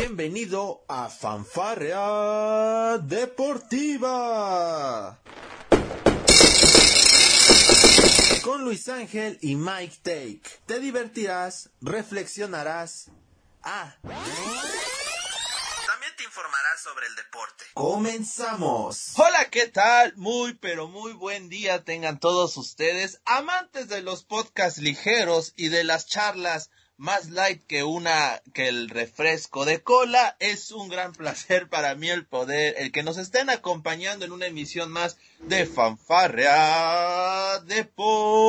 Bienvenido a Fanfarrea Deportiva. Con Luis Ángel y Mike Take. Te divertirás, reflexionarás. Ah. También te informarás sobre el deporte. Comenzamos. Hola, ¿qué tal? Muy, pero muy buen día tengan todos ustedes, amantes de los podcasts ligeros y de las charlas más light que una que el refresco de cola. Es un gran placer para mí el poder, el que nos estén acompañando en una emisión más de Fanfarrea Deportiva.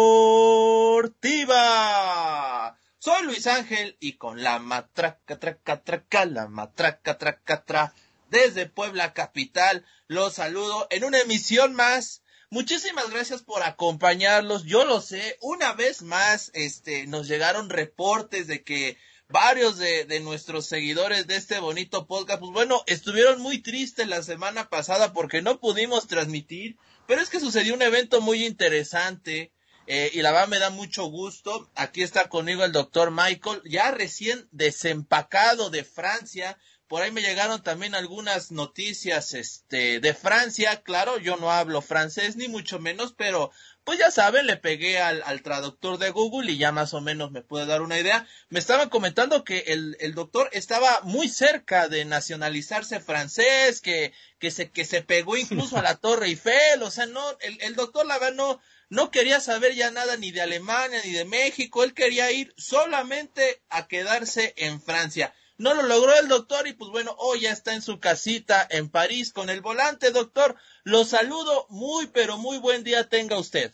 Soy Luis Ángel y con la matraca, traca, traca, la matraca, traca, tra, desde Puebla Capital, los saludo en una emisión más Muchísimas gracias por acompañarlos. Yo lo sé, una vez más, este, nos llegaron reportes de que varios de, nuestros seguidores de este bonito podcast, pues bueno, estuvieron muy tristes la semana pasada porque no pudimos transmitir, pero es que sucedió un evento muy interesante. Eh, y la verdad me da mucho gusto. Aquí está conmigo el doctor Michael, ya recién desempacado de Francia, por ahí me llegaron también algunas noticias este de Francia, claro, yo no hablo francés ni mucho menos, pero pues ya saben, le pegué al, al traductor de Google y ya más o menos me puede dar una idea. Me estaban comentando que el, el doctor estaba muy cerca de nacionalizarse francés, que, que se, que se pegó incluso a la Torre Eiffel, o sea, no, el, el doctor la verdad no, no quería saber ya nada ni de Alemania ni de México, él quería ir solamente a quedarse en Francia. No lo logró el doctor y pues bueno, hoy ya está en su casita en París con el volante, doctor. Lo saludo, muy pero muy buen día tenga usted.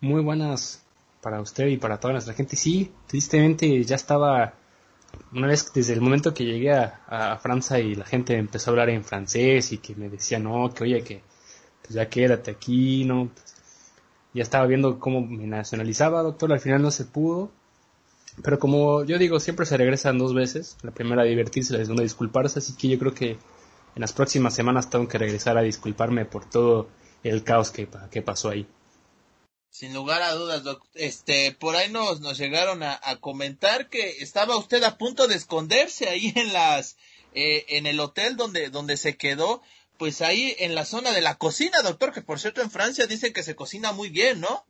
Muy buenas para usted y para toda nuestra gente. Sí, tristemente ya estaba, una vez desde el momento que llegué a, a Francia y la gente empezó a hablar en francés y que me decía, no, que oye, que pues ya quédate aquí, no. Pues, ya estaba viendo cómo me nacionalizaba, doctor, al final no se pudo pero como yo digo, siempre se regresan dos veces. La primera a divertirse, la segunda a disculparse. Así que yo creo que en las próximas semanas tengo que regresar a disculparme por todo el caos que, que pasó ahí. Sin lugar a dudas. Este, por ahí nos, nos llegaron a, a, comentar que estaba usted a punto de esconderse ahí en las, eh, en el hotel donde, donde se quedó, pues ahí en la zona de la cocina, doctor, que por cierto en Francia dicen que se cocina muy bien, ¿no?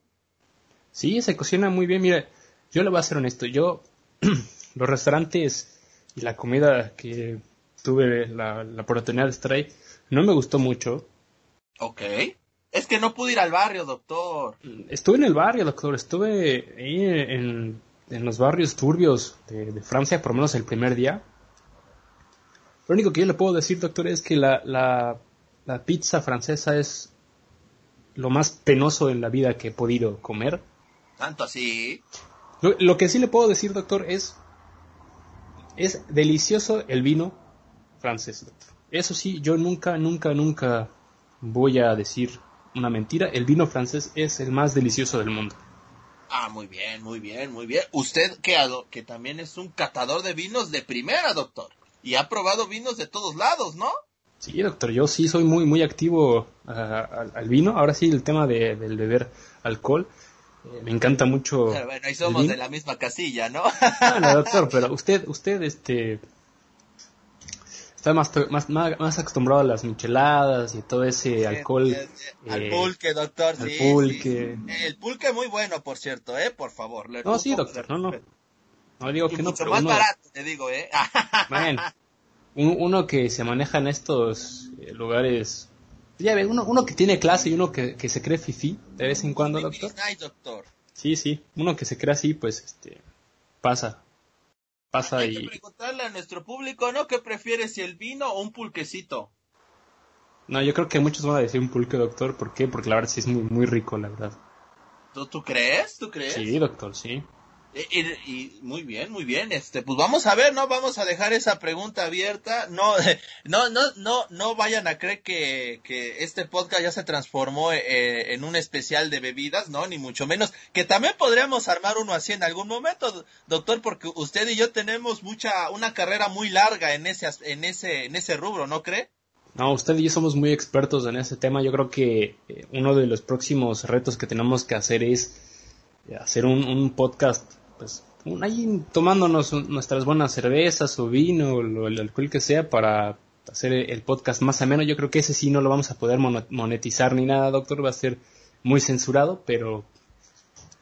Sí, se cocina muy bien, mire, yo le voy a ser honesto, yo los restaurantes y la comida que tuve la, la oportunidad de estar ahí no me gustó mucho. Ok. Es que no pude ir al barrio, doctor. Estuve en el barrio, doctor. Estuve ahí en, en los barrios turbios de, de, Francia, por lo menos el primer día. Lo único que yo le puedo decir, doctor, es que la, la, la pizza francesa es lo más penoso en la vida que he podido comer. ¿Tanto así? Lo, lo, que sí le puedo decir, doctor, es. Es delicioso el vino francés, doctor. Eso sí, yo nunca, nunca, nunca voy a decir una mentira. El vino francés es el más delicioso del mundo. Ah, muy bien, muy bien, muy bien. Usted que, que también es un catador de vinos de primera, doctor. Y ha probado vinos de todos lados, ¿no? Sí, doctor, yo sí soy muy, muy activo uh, al, al, vino. Ahora sí, el tema de, del beber alcohol. Eh, me encanta mucho. Pero bueno, ahí somos de la misma casilla, ¿no? bueno, doctor, pero usted, usted, este, está más, más, más, acostumbrado a las micheladas y todo ese sí, alcohol. al eh, pulque, doctor, al sí. pulque. Sí. El pulque muy bueno, por cierto, ¿eh? Por favor. no, sí, doctor, no, no. No digo y que no, mucho pero más uno, barato, te digo, ¿eh? bueno, uno que se maneja en estos eh, lugares ya ve, uno, uno que tiene clase y uno que, que se cree fifi de vez en cuando, doctor. Ay, doctor. Sí, sí, uno que se cree así, pues, este, pasa. Pasa Hay y... que preguntarle a nuestro público, ¿no? ¿Qué prefiere, si el vino o un pulquecito? No, yo creo que muchos van a decir un pulque, doctor. ¿Por qué? Porque la verdad sí es muy, muy rico, la verdad. ¿Tú, ¿Tú crees? ¿Tú crees? Sí, doctor, sí. Y, y, muy bien, muy bien. Este, pues vamos a ver, ¿no? Vamos a dejar esa pregunta abierta. No, no, no, no, no vayan a creer que, que este podcast ya se transformó eh, en un especial de bebidas, ¿no? Ni mucho menos. Que también podríamos armar uno así en algún momento, doctor, porque usted y yo tenemos mucha, una carrera muy larga en ese, en ese, en ese rubro, ¿no cree? No, usted y yo somos muy expertos en ese tema. Yo creo que eh, uno de los próximos retos que tenemos que hacer es hacer un, un podcast pues ahí tomándonos nuestras buenas cervezas o vino o el alcohol que sea para hacer el podcast más ameno. Yo creo que ese sí no lo vamos a poder monetizar ni nada, doctor. Va a ser muy censurado, pero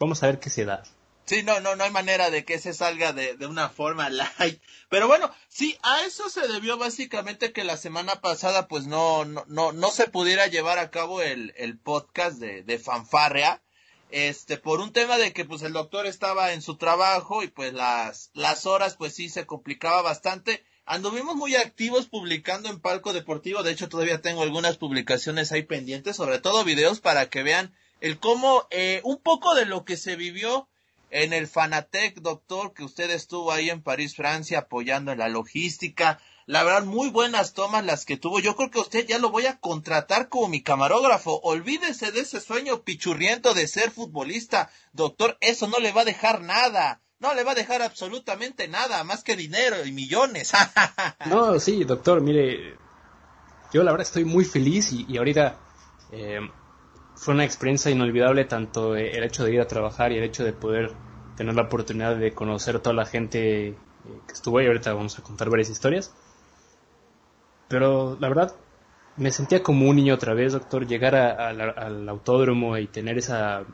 vamos a ver qué se da. Sí, no, no, no hay manera de que se salga de, de, una forma light. Pero bueno, sí, a eso se debió básicamente que la semana pasada pues no, no, no, no se pudiera llevar a cabo el, el podcast de, de Fanfarrea. Este, por un tema de que pues el doctor estaba en su trabajo y pues las, las horas pues sí se complicaba bastante. Anduvimos muy activos publicando en Palco Deportivo, de hecho todavía tengo algunas publicaciones ahí pendientes, sobre todo videos para que vean el cómo, eh, un poco de lo que se vivió en el Fanatec, doctor, que usted estuvo ahí en París, Francia, apoyando en la logística. La verdad, muy buenas tomas las que tuvo. Yo creo que usted ya lo voy a contratar como mi camarógrafo. Olvídese de ese sueño pichurriento de ser futbolista. Doctor, eso no le va a dejar nada. No le va a dejar absolutamente nada, más que dinero y millones. no, sí, doctor, mire, yo la verdad estoy muy feliz y, ahorita eh, fue una experiencia inolvidable tanto el hecho de ir a trabajar y el hecho de poder tener la oportunidad de conocer a toda la gente eh, que estuvo ahí. Ahorita vamos a contar varias historias. Pero la verdad, me sentía como un niño otra vez, doctor, llegar al autódromo y tener esa...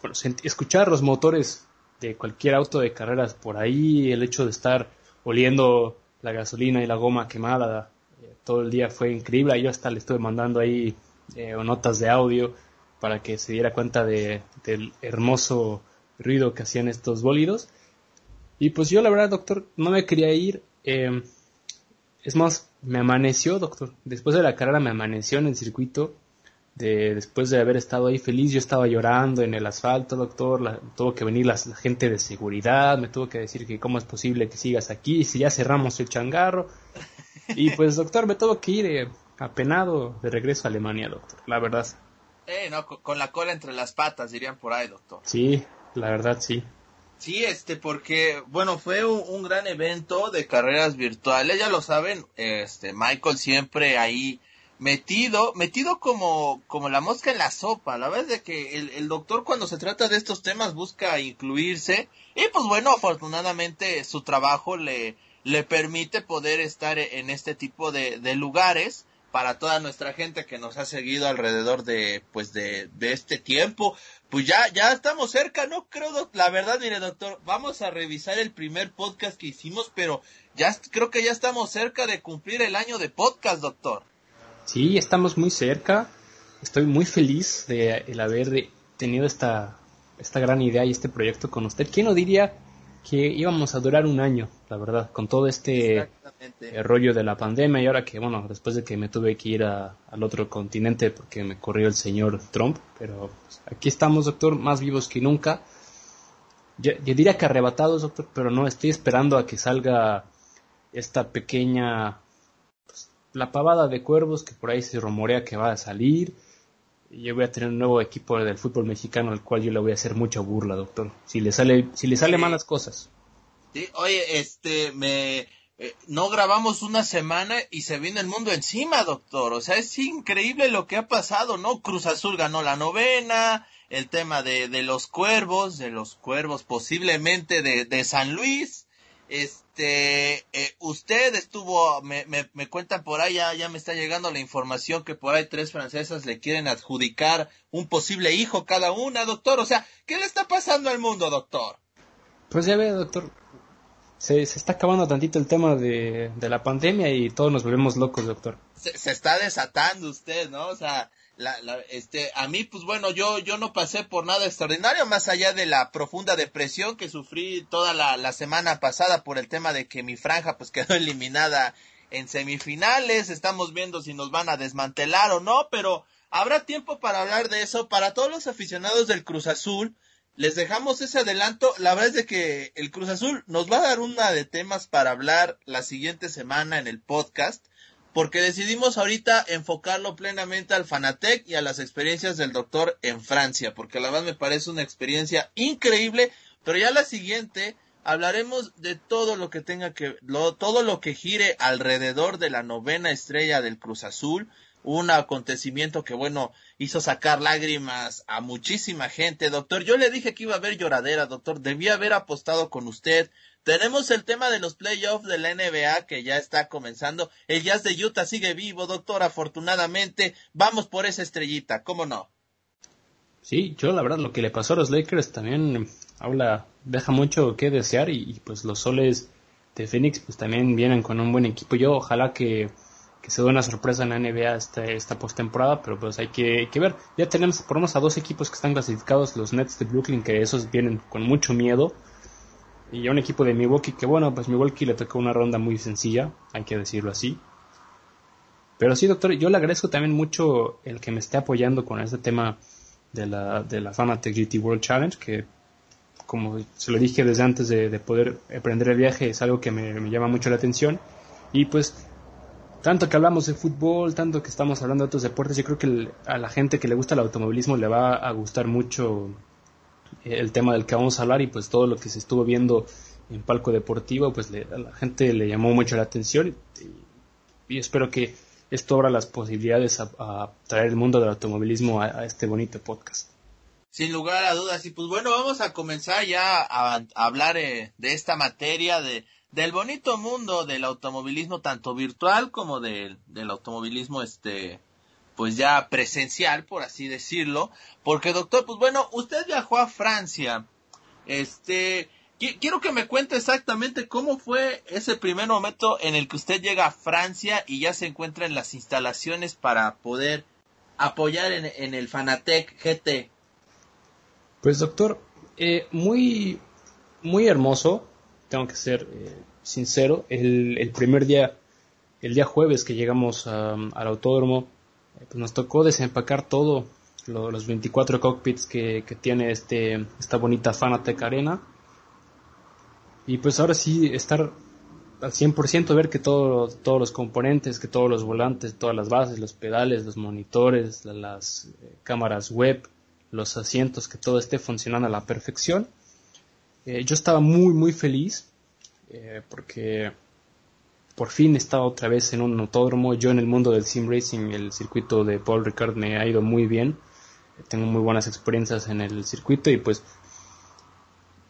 Bueno, escuchar los motores de cualquier auto de carreras por ahí, el hecho de estar oliendo la gasolina y la goma quemada eh, todo el día fue increíble. Yo hasta le estuve mandando ahí eh, notas de audio para que se diera cuenta de, del hermoso ruido que hacían estos bólidos. Y pues yo la verdad, doctor, no me quería ir. Eh, es más, me amaneció, doctor. Después de la carrera me amaneció en el circuito. De, después de haber estado ahí feliz, yo estaba llorando en el asfalto, doctor. tuvo que venir la, gente de seguridad, me tuvo que decir que cómo es posible que sigas aquí, si ya cerramos el changarro. Y pues, doctor, me tuvo que ir eh, apenado de regreso a Alemania, doctor. La verdad. Eh, no, con, la cola entre las patas, dirían por ahí, doctor. Sí, la verdad, sí. Sí, este, porque, bueno, fue un, gran evento de carreras virtuales, ya lo saben, este, Michael siempre ahí metido, metido como, como la mosca en la sopa, la verdad es que el, doctor cuando se trata de estos temas busca incluirse, y pues bueno, afortunadamente su trabajo le, le permite poder estar en este tipo de lugares, para toda nuestra gente que nos ha seguido alrededor de pues de, de este tiempo. Pues ya ya estamos cerca no creo la verdad mire doctor vamos a revisar el primer podcast que hicimos pero ya creo que ya estamos cerca de cumplir el año de podcast doctor. Sí estamos muy cerca. Estoy muy feliz de el haber tenido esta esta gran idea y este proyecto con usted. Quién lo diría que íbamos a durar un año, la verdad, con todo este rollo de la pandemia y ahora que, bueno, después de que me tuve que ir al otro continente porque me corrió el señor Trump, pero pues, aquí estamos, doctor, más vivos que nunca. Yo, diría que arrebatados, doctor, pero no, estoy esperando a que salga esta pequeña, pues, la pavada de cuervos que por ahí se rumorea que va a salir yo voy a tener un nuevo equipo del fútbol mexicano al cual yo le voy a hacer mucha burla, doctor. Si le sale, si le sale malas cosas. Sí, oye, este, me, eh, no grabamos una semana y se viene el mundo encima, doctor. O sea, es increíble lo que ha pasado, ¿no? Cruz Azul ganó la novena, el tema de, de los cuervos, de los cuervos posiblemente de, de San Luis. Este, eh, usted estuvo, me, me, me, cuentan por ahí, ya, ya me está llegando la información que por ahí tres francesas le quieren adjudicar un posible hijo cada una, doctor. O sea, ¿qué le está pasando al mundo, doctor? Pues ya ve, doctor, se, se está acabando tantito el tema de, de, la pandemia y todos nos volvemos locos, doctor. Se, se está desatando usted, ¿no? O sea, la, la, este, a mí, pues bueno, yo, yo no pasé por nada extraordinario, más allá de la profunda depresión que sufrí toda la, la semana pasada por el tema de que mi franja pues quedó eliminada en semifinales, estamos viendo si nos van a desmantelar o no, pero habrá tiempo para hablar de eso. Para todos los aficionados del Cruz Azul, les dejamos ese adelanto. La verdad es de que el Cruz Azul nos va a dar una de temas para hablar la siguiente semana en el podcast porque decidimos ahorita enfocarlo plenamente al Fanatec y a las experiencias del doctor en Francia, porque la verdad me parece una experiencia increíble, pero ya la siguiente hablaremos de todo lo que tenga que, lo, todo lo que gire alrededor de la novena estrella del Cruz Azul, un acontecimiento que bueno, hizo sacar lágrimas a muchísima gente, doctor. Yo le dije que iba a haber lloradera, doctor. Debía haber apostado con usted. Tenemos el tema de los playoffs de la NBA que ya está comenzando. El Jazz de Utah sigue vivo, doctor, afortunadamente. Vamos por esa estrellita, ¿cómo no? Sí, yo la verdad lo que le pasó a los Lakers también habla, deja mucho que desear y, pues los soles de Phoenix pues también vienen con un buen equipo. Yo ojalá que, se dé una sorpresa en la NBA esta, esta postemporada, pero pues hay que, ver. Ya tenemos por a dos equipos que están clasificados, los Nets de Brooklyn, que esos vienen con mucho miedo. Y a un equipo de Milwaukee que bueno, pues Milwaukee le tocó una ronda muy sencilla, hay que decirlo así. Pero sí, doctor, yo le agradezco también mucho el que me esté apoyando con este tema de la, de la Fanatec GT World Challenge, que como se lo dije desde antes de, poder emprender el viaje, es algo que me, llama mucho la atención. Y pues, tanto que hablamos de fútbol, tanto que estamos hablando de otros deportes, yo creo que a la gente que le gusta el automovilismo le va a gustar mucho el tema del que vamos a hablar y pues todo lo que se estuvo viendo en palco deportivo, pues a la gente le llamó mucho la atención y, espero que esto abra las posibilidades a, traer el mundo del automovilismo a este bonito podcast. Sin lugar a dudas. Y pues bueno, vamos a comenzar ya a, hablar eh, de esta materia, de, del bonito mundo del automovilismo, tanto virtual como del automovilismo, este, pues ya presencial, por así decirlo. Porque doctor, pues bueno, usted viajó a Francia. Este, quiero que me cuente exactamente cómo fue ese primer momento en el que usted llega a Francia y ya se encuentra en las instalaciones para poder apoyar en, el Fanatec GT. Pues doctor, eh, muy, muy hermoso, tengo que ser eh, sincero, el, primer día, el día jueves que llegamos al autódromo, pues nos tocó desempacar todo, los 24 cockpits que, tiene este, esta bonita Fanatec Arena. Y pues ahora sí, estar al 100% ver que todos los componentes, que todos los volantes, todas las bases, los pedales, los monitores, las cámaras web, los asientos, que todo esté funcionando a la perfección. Eh, yo estaba muy, muy feliz eh, porque por fin estaba otra vez en un autódromo. Yo en el mundo del sim racing, el circuito de Paul Ricard me ha ido muy bien. Tengo muy buenas experiencias en el circuito y pues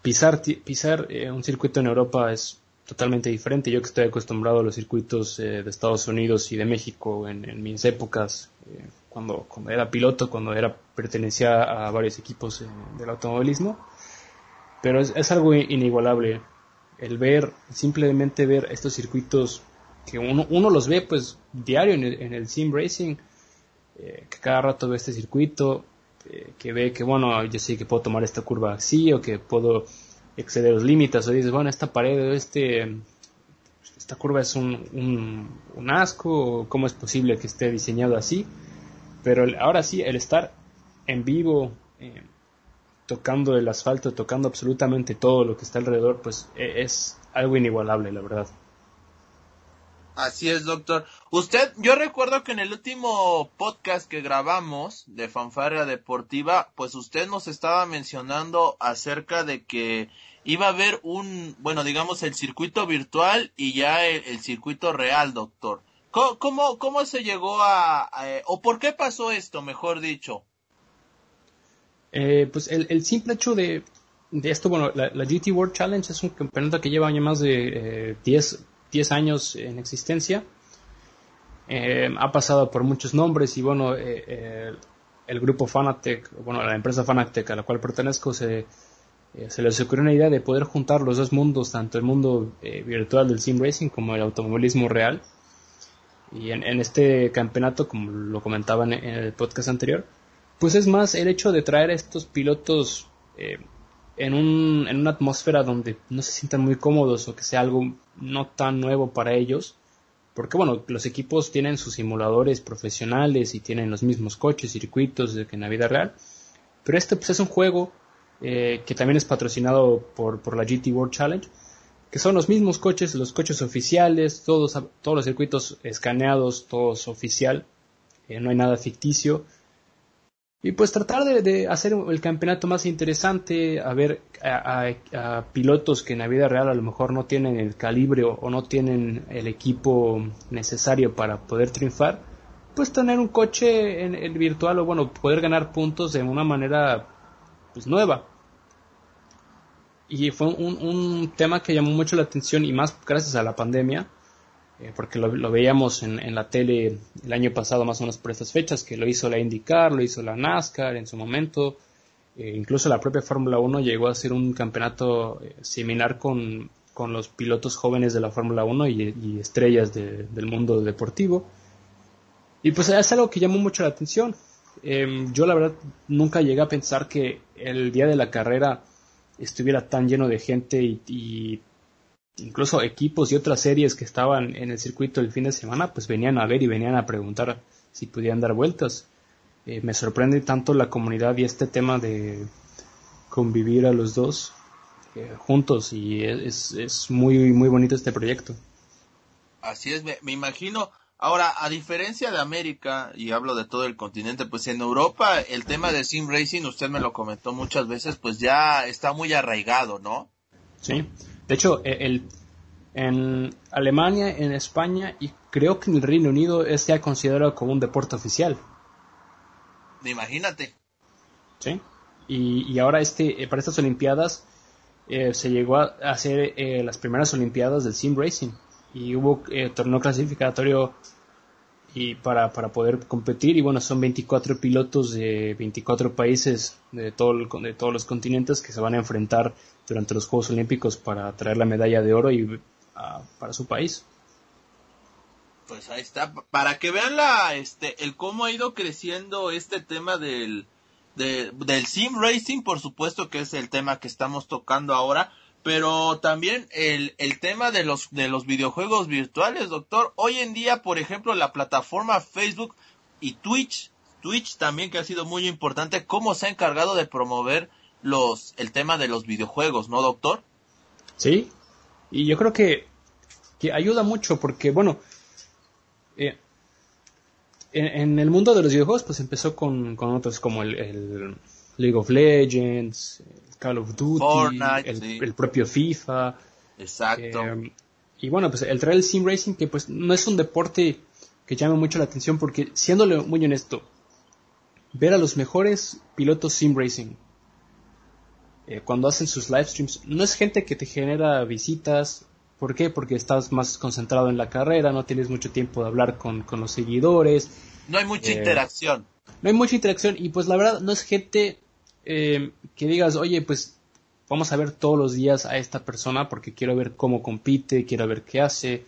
pisar, pisar eh, un circuito en Europa es totalmente diferente. Yo que estoy acostumbrado a los circuitos de Estados Unidos y de México en, en mis épocas cuando, cuando era piloto, cuando era pertenecía a varios equipos del automovilismo. Pero es, algo inigualable el ver, simplemente ver estos circuitos que uno, uno los ve pues diario en el, sim racing, eh, que cada rato ve este circuito, eh, que ve que bueno, yo sé que puedo tomar esta curva así o que puedo exceder los límites o dices, bueno, esta pared, este, esta curva es un, un, un asco, ¿cómo es posible que esté diseñado así? Pero ahora sí, el estar en vivo, eh, tocando el asfalto, tocando absolutamente todo lo que está alrededor, pues e, es algo inigualable, la verdad. Así es, doctor. Usted, yo recuerdo que en el último podcast que grabamos de Fanfarria Deportiva, pues usted nos estaba mencionando acerca de que iba a haber un, bueno, digamos el circuito virtual y ya el circuito real, doctor. ¿Cómo, cómo, se llegó a, o por qué pasó esto, mejor dicho? Eh, pues el, simple hecho de, esto, bueno, la, GT World Challenge es un campeonato que lleva ya más de 10 eh, años en existencia. ha pasado por muchos nombres y bueno, el grupo Fanatec, bueno, la empresa Fanatec a la cual pertenezco se, se les ocurrió una idea de poder juntar los dos mundos, tanto el mundo virtual del sim racing como el automovilismo real y en, este campeonato, como lo comentaba en, el podcast anterior, pues es más el hecho de traer a estos pilotos eh, en, un, en una atmósfera donde no se sientan muy cómodos o que sea algo no tan nuevo para ellos. Porque bueno, los equipos tienen sus simuladores profesionales y tienen los mismos coches, circuitos que en la vida real. Pero este pues, es un juego eh, que también es patrocinado por, por la GT World Challenge que son los mismos coches, los coches oficiales, todos, todos los circuitos escaneados, todos oficial, eh, no hay nada ficticio. Y pues tratar de, hacer el campeonato más interesante, a ver a, pilotos que en la vida real a lo mejor no tienen el calibre o, no tienen el equipo necesario para poder triunfar, pues tener un coche en el virtual o bueno, poder ganar puntos de una manera pues nueva. Y fue un, un tema que llamó mucho la atención y más gracias a la pandemia, eh, porque lo, lo veíamos en, en, la tele el año pasado más o menos por estas fechas, que lo hizo la IndyCar, lo hizo la NASCAR en su momento, eh, incluso la propia Fórmula 1 llegó a ser un campeonato eh, similar con, con, los pilotos jóvenes de la Fórmula 1 y, estrellas de, del mundo deportivo. Y pues es algo que llamó mucho la atención. Eh, yo la verdad nunca llegué a pensar que el día de la carrera estuviera tan lleno de gente y, incluso equipos y otras series que estaban en el circuito el fin de semana pues venían a ver y venían a preguntar si podían dar vueltas. Eh, me sorprende tanto la comunidad y este tema de convivir a los dos eh, juntos y es, es, muy muy bonito este proyecto. Así es, me, me imagino Ahora, a diferencia de América, y hablo de todo el continente, pues en Europa el tema de sim racing, usted me lo comentó muchas veces, pues ya está muy arraigado, ¿no? Sí, de hecho, e, el, en Alemania, en España y creo que en el Reino Unido es ya considerado como un deporte oficial. Imagínate. Sí, y, y ahora este, para estas Olimpiadas eh, se llegó a hacer eh, las primeras Olimpiadas del sim racing y hubo eh, torneo clasificatorio y para, para poder competir y bueno son 24 pilotos de 24 países de, todo el, de todos los continentes que se van a enfrentar durante los Juegos Olímpicos para traer la medalla de oro y uh, para su país pues ahí está para que vean la este el cómo ha ido creciendo este tema del de, del sim racing por supuesto que es el tema que estamos tocando ahora pero también el, el tema de los, de los videojuegos virtuales, doctor. Hoy en día, por ejemplo, la plataforma Facebook y Twitch, Twitch también que ha sido muy importante, cómo se ha encargado de promover los, el tema de los videojuegos, ¿no, doctor? Sí, y yo creo que, que ayuda mucho porque, bueno, eh, en, en, el mundo de los videojuegos, pues empezó con, con otros como el, el League of Legends, Call of Duty, Fortnite, el, sí. el, propio FIFA. Exacto. Eh, y bueno, pues el trail sim racing, que pues no es un deporte que llame mucho la atención, porque siéndole muy honesto, ver a los mejores pilotos sim racing eh, cuando hacen sus live streams, no es gente que te genera visitas. ¿Por qué? Porque estás más concentrado en la carrera, no tienes mucho tiempo de hablar con, con los seguidores. No hay mucha eh, interacción. No hay mucha interacción y pues la verdad no es gente eh, que digas, oye, pues vamos a ver todos los días a esta persona porque quiero ver cómo compite, quiero ver qué hace.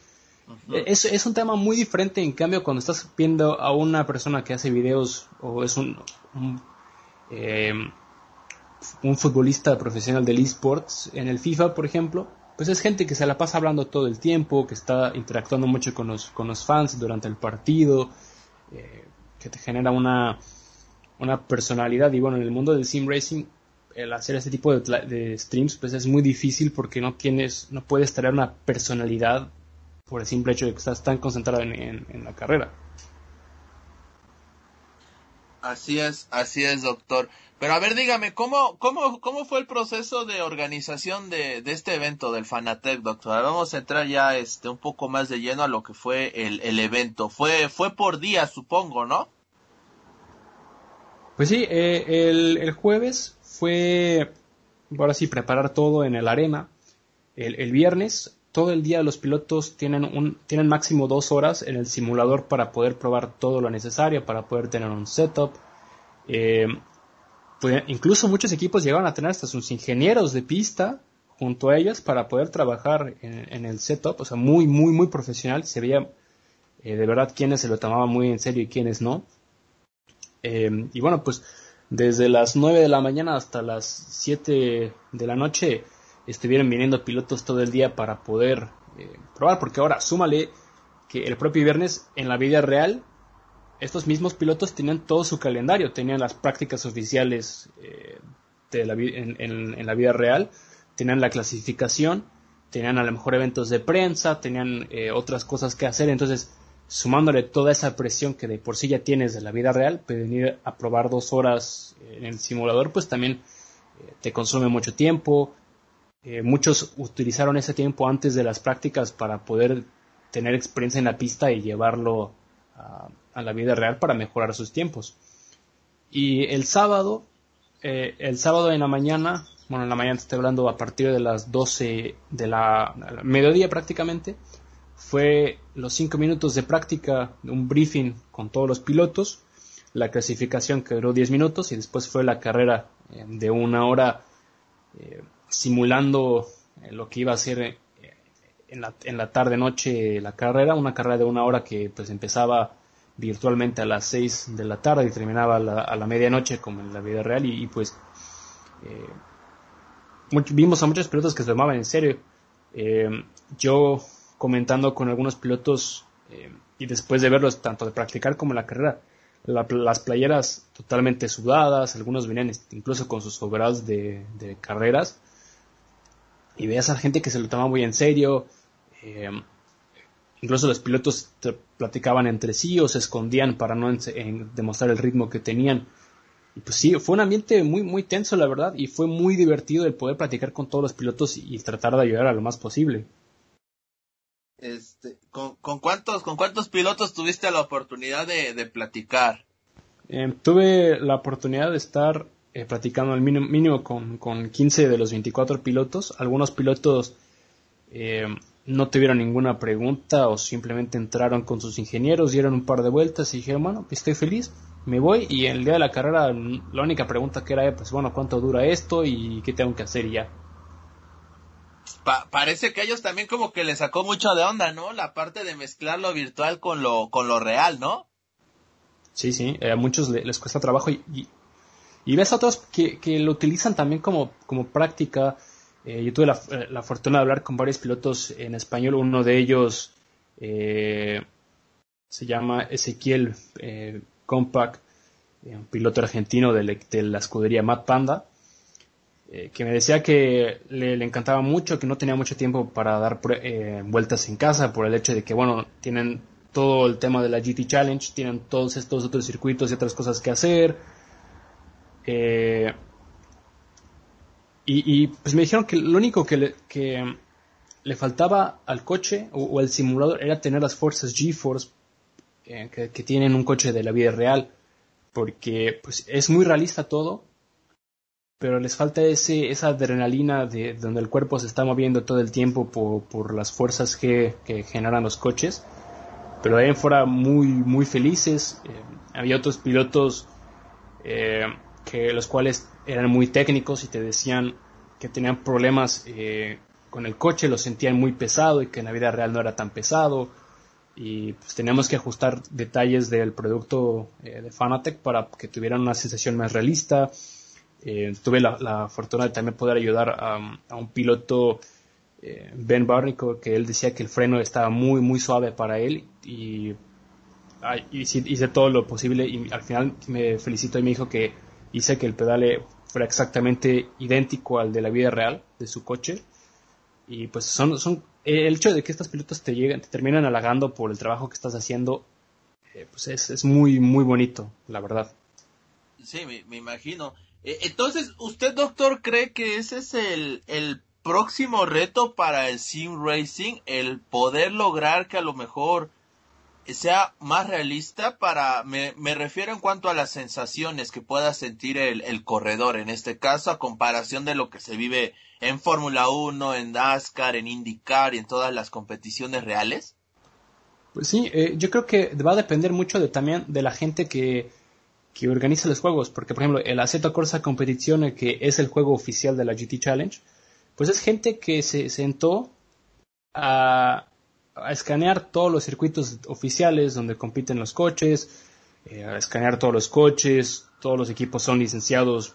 Es, es, un tema muy diferente, en cambio, cuando estás viendo a una persona que hace videos o es un, un, eh, un futbolista profesional del esports en el FIFA, por ejemplo, pues es gente que se la pasa hablando todo el tiempo, que está interactuando mucho con los, con los fans durante el partido, eh, que te genera una, una personalidad. Y bueno en el mundo del sim racing el hacer este tipo de, streams pues es muy difícil porque no tienes no puedes traer una personalidad por el simple hecho de que estás tan concentrado en, en, en, la carrera. Así es así es doctor pero a ver dígame cómo cómo cómo fue el proceso de organización de, de este evento del Fanatec doctor vamos a entrar ya este un poco más de lleno a lo que fue el, el evento fue fue por día supongo no pues sí, eh, el, el, jueves fue, ahora sí, preparar todo en el arena. El, el, viernes, todo el día los pilotos tienen, un, tienen máximo dos horas en el simulador para poder probar todo lo necesario, para poder tener un setup. Eh, incluso muchos equipos llegaban a tener hasta sus ingenieros de pista junto a ellos para poder trabajar en, el setup, o sea, muy, muy, muy profesional. Se veía eh, de verdad quiénes se lo tomaban muy en serio y quiénes no. Eh, y bueno, pues desde las 9 de la mañana hasta las 7 de la noche estuvieron viniendo pilotos todo el día para poder eh, probar, porque ahora súmale que el propio viernes en la vida real estos mismos pilotos tenían todo su calendario, tenían las prácticas oficiales eh, de la, en, en, la vida real, tenían la clasificación, tenían a lo mejor eventos de prensa, tenían eh, otras cosas que hacer, entonces sumándole toda esa presión que de por sí ya tienes de la vida real, pues venir a probar dos horas en el simulador, pues también eh, te consume mucho tiempo. Eh, muchos utilizaron ese tiempo antes de las prácticas para poder tener experiencia en la pista y llevarlo a, a la vida real para mejorar sus tiempos. Y el sábado, eh, el sábado en la mañana, bueno, en la mañana estoy hablando a partir de las 12 de la, mediodía prácticamente, fue los 5 minutos de práctica, un briefing con todos los pilotos, la clasificación que duró 10 minutos y después fue la carrera eh, de una hora eh, simulando lo que iba a ser en la, en la tarde noche la carrera, una carrera de una hora que pues empezaba virtualmente a las 6 de la tarde y terminaba a la, a la medianoche como en la vida real y, pues eh, vimos a muchos pilotos que se tomaban en serio. Eh, yo comentando con algunos pilotos eh, y después de verlos tanto de practicar como en la carrera, las playeras totalmente sudadas, algunos venían incluso con sus overalls de, carreras y veías a gente que se lo tomaba muy en serio. Incluso los pilotos platicaban entre sí o se escondían para no demostrar el ritmo que tenían. Y pues sí, fue un ambiente muy, muy tenso, la verdad, y fue muy divertido el poder platicar con todos los pilotos y, tratar de ayudar a lo más posible. Este, ¿con, cuántos, ¿Con cuántos pilotos tuviste la oportunidad de, platicar? Em, tuve la oportunidad de estar eh, platicando al mínimo, con, con, 15 de los 24 pilotos. Algunos pilotos em, no tuvieron ninguna pregunta o simplemente entraron con sus ingenieros, dieron un par de vueltas y dijeron, bueno, estoy feliz, me voy y el día de la carrera la única pregunta que era, pues bueno, ¿cuánto dura esto y qué tengo que hacer y ya? parece que a ellos también como que les sacó mucho de onda, ¿no? La parte de mezclar lo virtual con lo, con lo real, ¿no? Sí, sí, a muchos les, cuesta trabajo y, y, ves a otros que, que lo utilizan también como, como práctica eh, yo tuve eh, la, fortuna de hablar con varios pilotos en español. Uno de ellos eh, se llama Ezequiel Compact, un piloto argentino de, la escudería Mad Panda, que me decía que le, encantaba mucho, que no tenía mucho tiempo para dar vueltas en casa por el hecho de que, bueno, tienen todo el tema de la GT Challenge, tienen todos estos otros circuitos y otras cosas que hacer. Eh, y, pues me dijeron que lo único que le, que le faltaba al coche o, al simulador era tener las fuerzas GeForce eh, que, tienen un coche de la vida real. Porque pues es muy realista todo, pero les falta ese, esa adrenalina de donde el cuerpo se está moviendo todo el tiempo por, las fuerzas que, generan los coches. Pero ahí fuera muy, muy felices. Eh, había otros pilotos eh, que los cuales eran muy técnicos y te decían que tenían problemas eh, con el coche, lo sentían muy pesado y que en la vida real no era tan pesado y pues teníamos que ajustar detalles del producto eh, de Fanatec para que tuvieran una sensación más realista. Eh, tuve la, fortuna de también poder ayudar a, un piloto, Ben Barnico, que él decía que el freno estaba muy, muy suave para él y, hice todo lo posible y al final me felicito y me dijo que hice que el pedale fuera exactamente idéntico al de la vida real de su coche. Y pues son, son el hecho de que estos pilotos te lleguen, te terminan halagando por el trabajo que estás haciendo, eh, pues es, es, muy, muy bonito, la verdad. Sí, me, imagino. E, entonces, ¿usted, doctor, cree que ese es el, el próximo reto para el sim racing? El poder lograr que a lo mejor sea más realista para, me, me, refiero en cuanto a las sensaciones que pueda sentir el, el, corredor, en este caso, a comparación de lo que se vive en Fórmula 1, en NASCAR, en IndyCar y en todas las competiciones reales? Pues sí, eh, yo creo que va a depender mucho de, también de la gente que, que organiza los juegos, porque por ejemplo el Assetto Corsa Competizione, que es el juego oficial de la GT Challenge, pues es gente que se sentó a, a escanear todos los circuitos oficiales donde compiten los coches, eh, a escanear todos los coches, todos los equipos son licenciados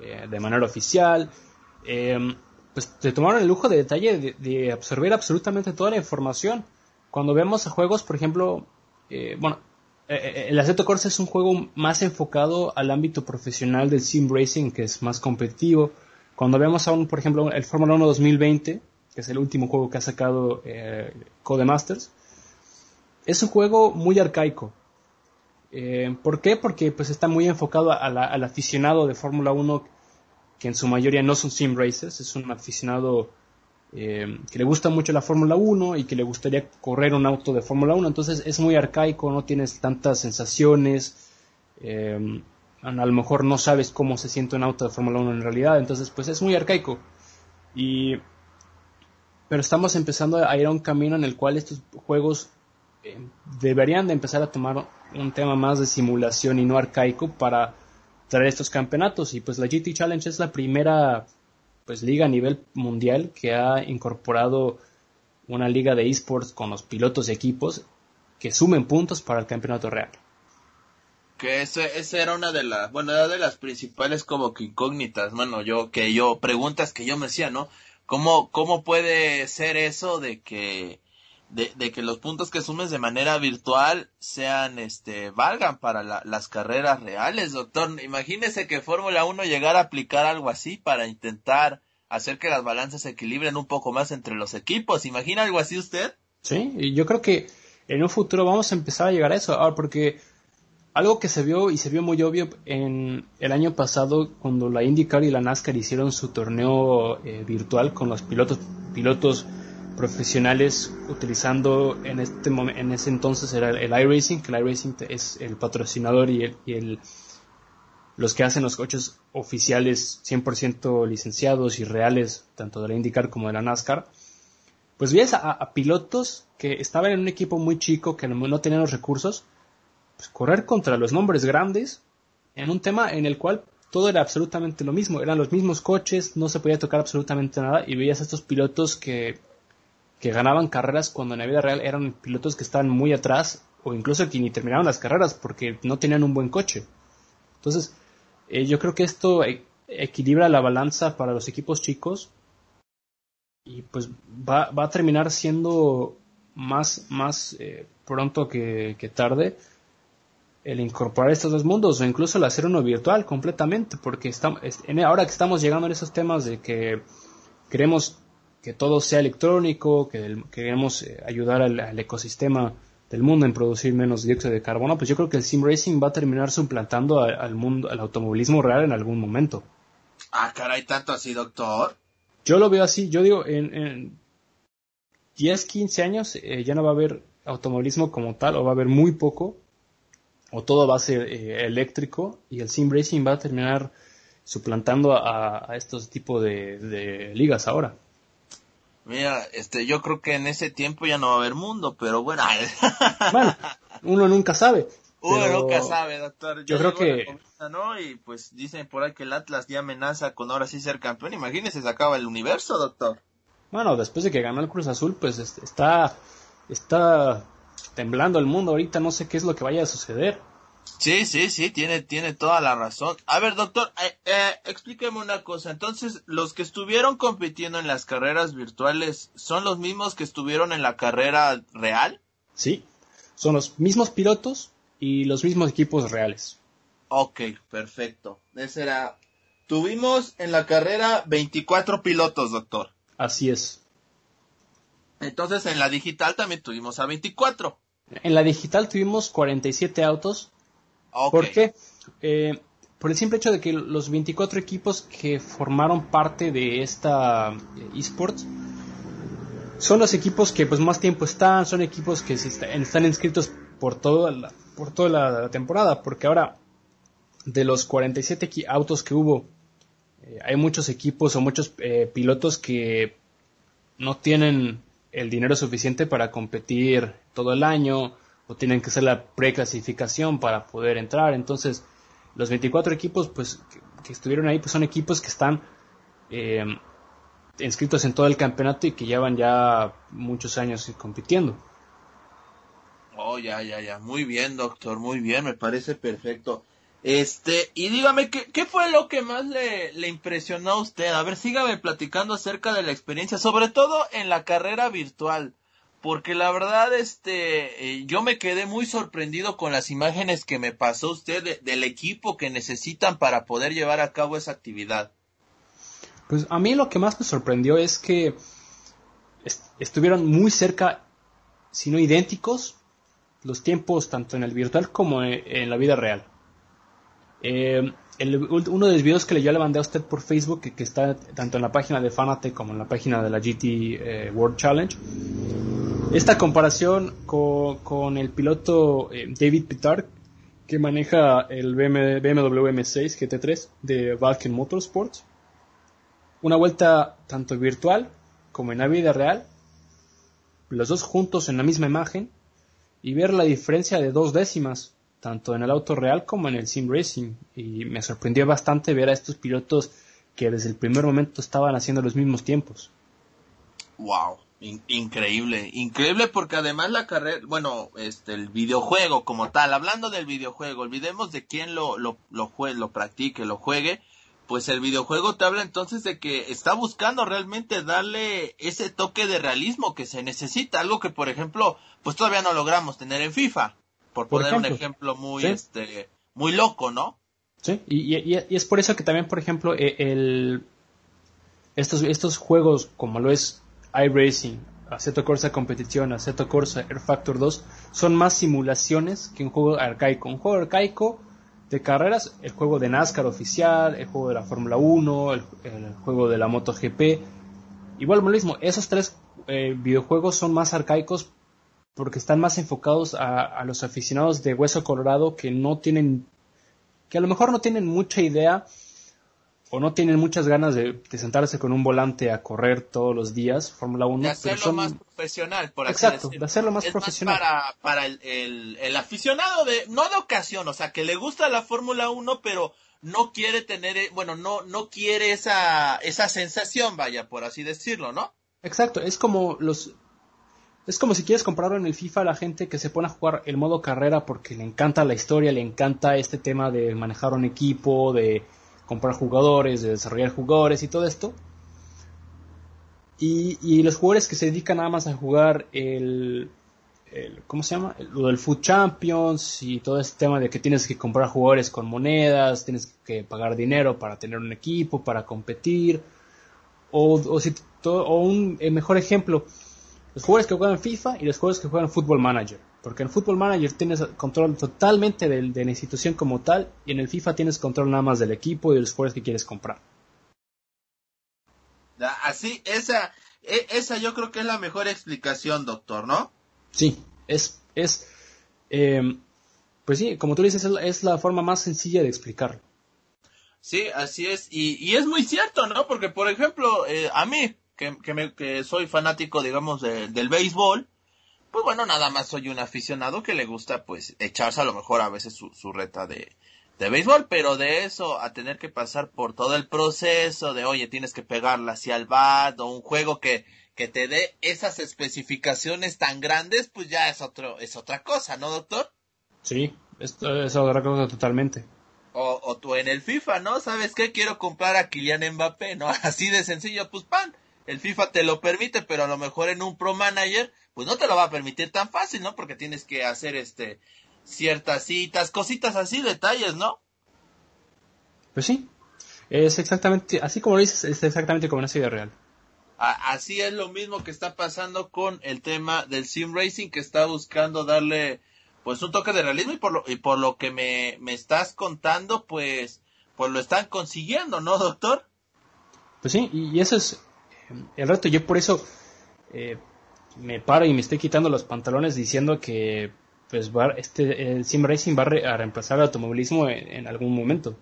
eh, de manera oficial. Em, pues se tomaron el lujo de detalle de, absorber absolutamente toda la información. Cuando vemos a juegos, por ejemplo, eh, bueno, el Assetto Corsa es un juego más enfocado al ámbito profesional del sim racing, que es más competitivo. Cuando vemos a un, por ejemplo, el Fórmula 1 2020, que es el último juego que ha sacado eh, Codemasters, es un juego muy arcaico. Eh, ¿Por qué? Porque pues está muy enfocado al aficionado de Fórmula 1 que en su mayoría no son sim racers, es un aficionado eh, que le gusta mucho la Fórmula 1 y que le gustaría correr un auto de Fórmula 1. Entonces es muy arcaico, no tienes tantas sensaciones. Eh, a lo mejor no sabes cómo se siente un auto de Fórmula 1 en realidad. Entonces pues es muy arcaico. Y, pero estamos empezando a ir a un camino en el cual estos juegos eh, deberían de empezar a tomar un tema más de simulación y no arcaico para traer estos campeonatos. Y pues la GT Challenge es la primera pues liga a nivel mundial que ha incorporado una liga de esports con los pilotos y equipos que sumen puntos para el campeonato real. Que ese, ese era una de las, bueno, de las principales como que incógnitas, mano, yo, que yo, preguntas que yo me hacía, ¿no? ¿Cómo, cómo puede ser eso de que, de, que los puntos que sumes de manera virtual sean, este, valgan para las carreras reales, doctor. Imagínese que Fórmula 1 llegara a aplicar algo así para intentar hacer que las balanzas se equilibren un poco más entre los equipos. ¿Imagina algo así usted? Sí, yo creo que en un futuro vamos a empezar a llegar a eso. Ahora, porque algo que se vio y se vio muy obvio en el año pasado cuando la IndyCar y la NASCAR hicieron su torneo eh, virtual con los pilotos pilotos profesionales utilizando en este en ese entonces era el, iRacing, que el iRacing es el patrocinador y, el, los que hacen los coches oficiales 100% licenciados y reales, tanto de la IndyCar como de la NASCAR, pues ves a, pilotos que estaban en un equipo muy chico, que no, tenían los recursos, pues correr contra los nombres grandes en un tema en el cual todo era absolutamente lo mismo, eran los mismos coches, no se podía tocar absolutamente nada y veías a estos pilotos que que ganaban carreras cuando en la vida real eran pilotos que estaban muy atrás o incluso que ni terminaban las carreras porque no tenían un buen coche. Entonces, eh, yo creo que esto e-, equilibra la balanza para los equipos chicos y pues va, va a terminar siendo más, más eh, pronto que, tarde el incorporar estos dos mundos o incluso el hacer uno virtual completamente porque estamos, ahora que estamos llegando a esos temas de que queremos que todo sea electrónico, que queremos eh, ayudar al, ecosistema del mundo en producir menos dióxido de carbono, pues yo creo que el sim racing va a terminar suplantando al mundo, al automovilismo real en algún momento. Ah, caray, tanto así, doctor. Yo lo veo así, yo digo, en, en 10, 15 años eh, ya no va a haber automovilismo como tal, o va a haber muy poco, o todo va a ser eh, eléctrico, y el sim racing va a terminar suplantando a, estos tipos de ligas ahora. Mira, este, yo creo que en ese tiempo ya no va a haber mundo, pero bueno. bueno, uno nunca sabe. Uno nunca sabe, doctor. Yo, creo que... ¿no? Y pues dicen por ahí que el Atlas ya amenaza con ahora sí ser campeón. Imagínese, se acaba el universo, doctor. Bueno, después de que ganó el Cruz Azul, pues este, está, está temblando el mundo ahorita. No sé qué es lo que vaya a suceder. Sí, sí, sí, tiene, tiene toda la razón. A ver, doctor, eh, eh, explíqueme una cosa. Entonces, los que estuvieron compitiendo en las carreras virtuales son los mismos que estuvieron en la carrera real? Sí, son los mismos pilotos y los mismos equipos reales. Ok, perfecto. Ese era. Tuvimos en la carrera 24 pilotos, doctor. Así es. Entonces, en la digital también tuvimos a 24. En la digital tuvimos 47 autos ¿Por qué? Eh, por el simple hecho de que los 24 equipos que formaron parte de esta eh, esports son los equipos que pues más tiempo están, son equipos que están inscritos por toda la, por toda la, temporada, porque ahora de los 47 autos que hubo, eh, hay muchos equipos o muchos pilotos que no tienen el dinero suficiente para competir todo el año, o tienen que hacer la preclasificación para poder entrar. Entonces, los 24 equipos pues, que, estuvieron ahí pues, son equipos que están eh, inscritos en todo el campeonato y que llevan ya muchos años compitiendo. Oh, ya, ya, ya. Muy bien, doctor, muy bien, me parece perfecto. Este, y dígame, ¿qué, qué fue lo que más le, le, impresionó a usted? A ver, sígame platicando acerca de la experiencia, sobre todo en la carrera virtual porque la verdad, este, eh, yo me quedé muy sorprendido con las imágenes que me pasó usted del equipo que necesitan para poder llevar a cabo esa actividad. Pues a mí lo que más me sorprendió es que estuvieron muy cerca, si no idénticos, los tiempos tanto en el virtual como en, la vida real. Eh, uno de los videos que yo le mandé a usted por Facebook, que, está tanto en la página de Fanate como en la página de la GT eh, World Challenge, esta comparación con, el piloto eh, David Pittard, que maneja el BMW M6 GT3 de Valken Motorsports, una vuelta tanto virtual como en la vida real, los dos juntos en la misma imagen, y ver la diferencia de dos décimas tanto en el auto real como en el sim racing. Y me sorprendió bastante ver a estos pilotos que desde el primer momento estaban haciendo los mismos tiempos. Wow, increíble, increíble porque además la carrera, bueno, este el videojuego como tal, hablando del videojuego, olvidemos de quién lo lo lo lo practique, lo juegue, pues el videojuego te habla entonces de que está buscando realmente darle ese toque de realismo que se necesita, algo que por ejemplo, pues todavía no logramos tener en FIFA por, poner un ejemplo muy, este, muy loco, ¿no? Sí, y, es por eso que también, por ejemplo, e, el, estos, estos juegos como lo es iRacing, Assetto Corsa Competición, Assetto Corsa Air Factor 2, son más simulaciones que un juego arcaico. Un juego arcaico de carreras, el juego de NASCAR oficial, el juego de la Fórmula 1, el, juego de la MotoGP. Igual lo mismo, esos tres eh, videojuegos son más arcaicos porque están más enfocados a, los aficionados de Hueso Colorado que no tienen, que a lo mejor no tienen mucha idea o no tienen muchas ganas de, sentarse con un volante a correr todos los días, Fórmula 1. De hacerlo más profesional, por así Exacto, de hacerlo más profesional. para, para el, el, aficionado de, no de ocasión, o sea, que le gusta la Fórmula 1, pero no quiere tener, bueno, no, no quiere esa, esa sensación, vaya, por así decirlo, ¿no? Exacto, es como los, es como si quieres comprarlo en el FIFA a la gente que se pone a jugar el modo carrera porque le encanta la historia, le encanta este tema de manejar un equipo, de comprar jugadores, de desarrollar jugadores y todo esto. Y, los jugadores que se dedican nada más a jugar el, ¿cómo se llama? Lo del Food Champions y todo este tema de que tienes que comprar jugadores con monedas, tienes que pagar dinero para tener un equipo, para competir. O, o, si, o un mejor ejemplo, los jugadores que juegan FIFA y los jugadores que juegan Football Manager. Porque en Football Manager tienes control totalmente de, la institución como tal y en el FIFA tienes control nada más del equipo y de los jugadores que quieres comprar. Así, esa, e, esa yo creo que es la mejor explicación, doctor, ¿no? Sí, es, es, em, pues sí, como tú dices, es la, forma más sencilla de explicarlo. Sí, así es, y, y es muy cierto, ¿no? Porque, por ejemplo, eh, a mí, que, me, que soy fanático, digamos, del béisbol, pues bueno, nada más soy un aficionado que le gusta, pues, echarse a lo mejor a veces su, su reta de, de béisbol, pero de eso a tener que pasar por todo el proceso de, oye, tienes que pegarla hacia el bat o un juego que, que te dé esas especificaciones tan grandes, pues ya es otro, es otra cosa, ¿no, doctor? Sí, es, es otra cosa totalmente. O, o tú en el FIFA, ¿no? ¿Sabes qué? Quiero comprar a Kylian Mbappé, ¿no? Así de sencillo, pues pan el FIFA te lo permite, pero a lo mejor en un Pro Manager, pues no te lo va a permitir tan fácil, ¿no? Porque tienes que hacer este ciertas citas, cositas así, detalles, ¿no? Pues sí, es exactamente, así como lo dices, es exactamente como una serie real. Así es lo mismo que está pasando con el tema del sim racing que está buscando darle pues un toque de realismo y por lo, y por lo que me, me estás contando pues pues lo están consiguiendo, ¿no, doctor? Pues sí, y eso es el reto. Yo por eso eh, me paro y me estoy quitando los pantalones diciendo que pues va, este el sim racing va a, reemplazar el automovilismo en, algún momento.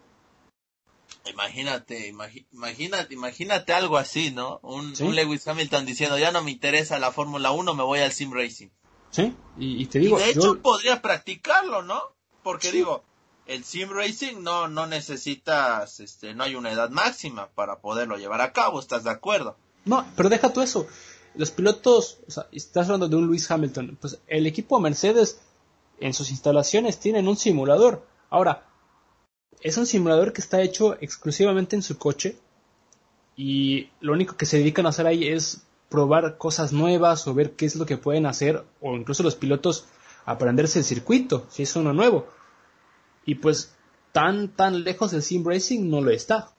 Imagínate, imagínate, imagínate algo así, ¿no? Un, Lewis Hamilton diciendo, ya no me interesa la Fórmula 1, me voy al sim racing. Sí, y, te digo... de hecho podría practicarlo, ¿no? Porque digo, el sim racing no, no necesitas, este, no hay una edad máxima para poderlo llevar a cabo, ¿estás de acuerdo? No, pero deja tú eso. Los pilotos, o sea, estás hablando de un Lewis Hamilton, pues el equipo Mercedes en sus instalaciones tienen un simulador. Ahora, es un simulador que está hecho exclusivamente en su coche y lo único que se dedican a hacer ahí es probar cosas nuevas o ver qué es lo que pueden hacer o incluso los pilotos aprenderse el circuito, si es uno nuevo. Y pues tan tan lejos del sim racing no lo está.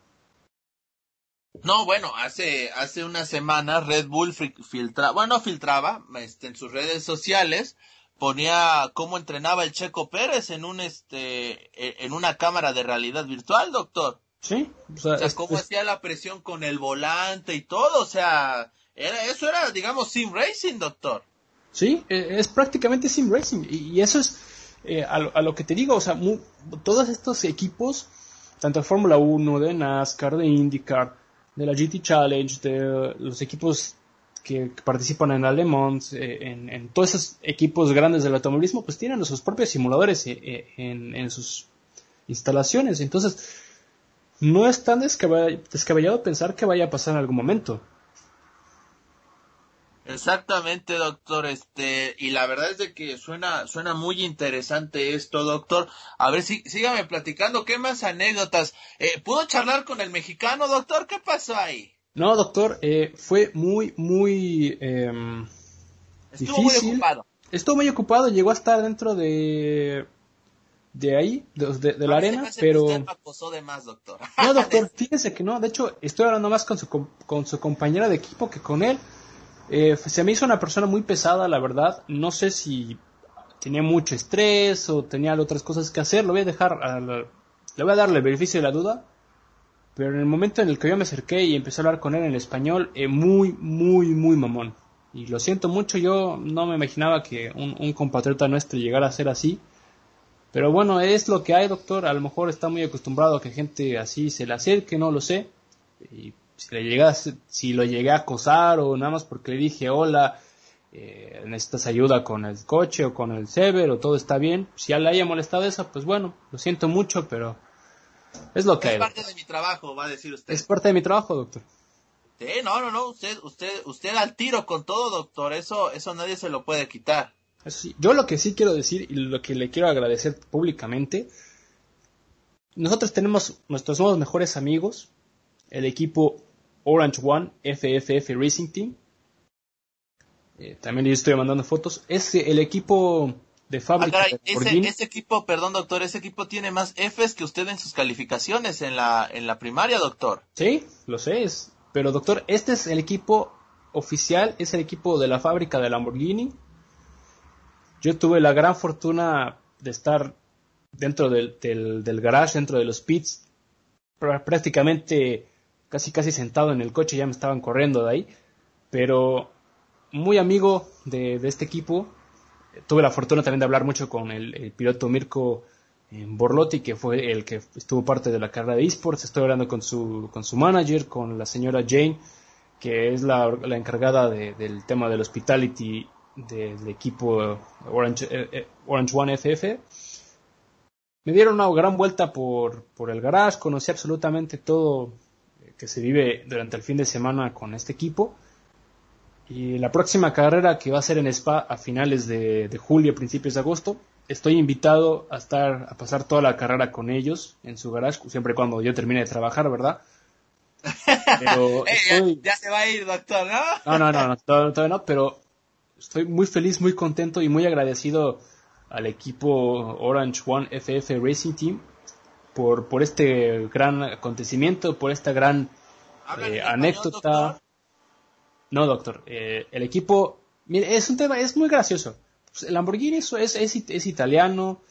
No, bueno, hace, hace una semana Red Bull filtraba, bueno, filtraba este, en sus redes sociales, ponía cómo entrenaba el Checo Pérez en un este e, en una cámara de realidad virtual, doctor. Sí, o sea, cómo hacía la presión con el volante y todo, o sea, era, eso era, digamos, sim racing, doctor. Sí, e, es prácticamente sim racing y, eso es eh, a, lo, que te digo, o sea, todos estos equipos, tanto de Fórmula 1, de NASCAR, de IndyCar, de la GT Challenge, de los equipos que, participan en Le eh, en, todos esos equipos grandes del automovilismo, pues tienen sus propios simuladores eh, en, sus instalaciones. Entonces, no es tan descabellado pensar que vaya a pasar en algún momento. Exactamente, doctor. Este, y la verdad es de que suena, suena muy interesante esto, doctor. A ver, si, sígame platicando, ¿qué más anécdotas? Eh, ¿Pudo charlar con el mexicano, doctor? ¿Qué pasó ahí? No, doctor, eh, fue muy, muy em, Estuvo muy ocupado. Estuvo muy ocupado, llegó a estar dentro de de ahí, de, la arena, pero... de más, doctor. No, doctor, fíjese que no, de hecho, estoy hablando más con su, con su compañera de equipo que con él. Eh, se me hizo una persona muy pesada, la verdad. No sé si tenía mucho estrés o tenía otras cosas que hacer. Lo voy a dejar, le voy a darle el beneficio de la duda. Pero en el momento en el que yo me acerqué y empecé a hablar con él en español, eh, muy, muy, muy mamón. Y lo siento mucho, yo no me imaginaba que un, compatriota nuestro llegara a ser así. Pero bueno, es lo que hay, doctor. A lo mejor está muy acostumbrado a que gente así se le acerque, no lo sé. Si, le llegas, si lo llegué a acosar o nada más porque le dije hola, eh, necesitas ayuda con el coche o con el Sever o todo está bien, si ya le haya molestado eso, pues bueno, lo siento mucho, pero es lo que es hay. Es parte de mi trabajo, va a decir usted. Es parte de mi trabajo, doctor. Sí, no, no, no, usted, usted, usted al tiro con todo, doctor, eso, eso nadie se lo puede quitar. yo lo que sí quiero decir y lo que le quiero agradecer públicamente, nosotros tenemos nuestros nuevos mejores amigos, el equipo Orange One FFF Racing Team. Eh, también yo estoy mandando fotos. Es el equipo de fábrica. Ah, ese, equipo, perdón doctor, ese equipo tiene más Fs que usted en sus calificaciones en la, en la primaria, doctor. Sí, lo sé. Es, pero doctor, este es el equipo oficial, es el equipo de la fábrica de Lamborghini. Yo tuve la gran fortuna de estar dentro del, del, del garage, dentro de los pits, prácticamente casi casi sentado en el coche, ya me estaban corriendo de ahí, pero muy amigo de, este equipo. Tuve la fortuna también de hablar mucho con el, piloto Mirko eh, Borlotti, que fue el que estuvo parte de la carrera de esports. Estoy hablando con su, con su manager, con la señora Jane, que es la, encargada del tema del hospitality del equipo Orange, eh, eh, Orange One FF. Me dieron una gran vuelta por, por el garage, conocí absolutamente todo que se vive durante el fin de semana con este equipo. Y la próxima carrera que va a ser en Spa a finales de, julio, principios de agosto, estoy invitado a estar a pasar toda la carrera con ellos en su garage, siempre y cuando yo termine de trabajar, ¿verdad? Pero ya, se va a ir, doctor, ¿no? No, no, no, todavía no, pero estoy muy feliz, muy contento y muy agradecido al equipo Orange One FF Racing Team por, por este gran acontecimiento, por esta gran eh, anécdota. no, doctor. Eh, el equipo, mire, es un tema, es muy gracioso. Pues, el Lamborghini es, es, es italiano.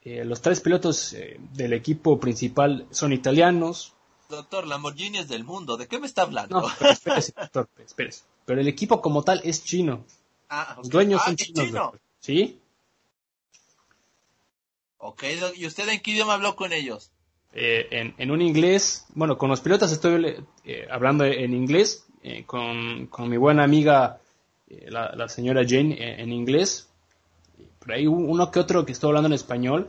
Eh, los tres pilotos del equipo principal son italianos. Doctor, Lamborghini es del mundo. ¿De qué me está hablando? No, pero espérese, doctor, espérese. Pero el equipo como tal es chino. Ah, Los dueños son ah, chinos. ¿Sí? Ok, ¿y usted en qué idioma habló con ellos? Eh, en, un inglés, bueno, con los pilotos estoy eh, hablando en inglés, eh, con, mi buena amiga, la, señora Jane, en inglés. Por ahí uno que otro que estoy hablando en español.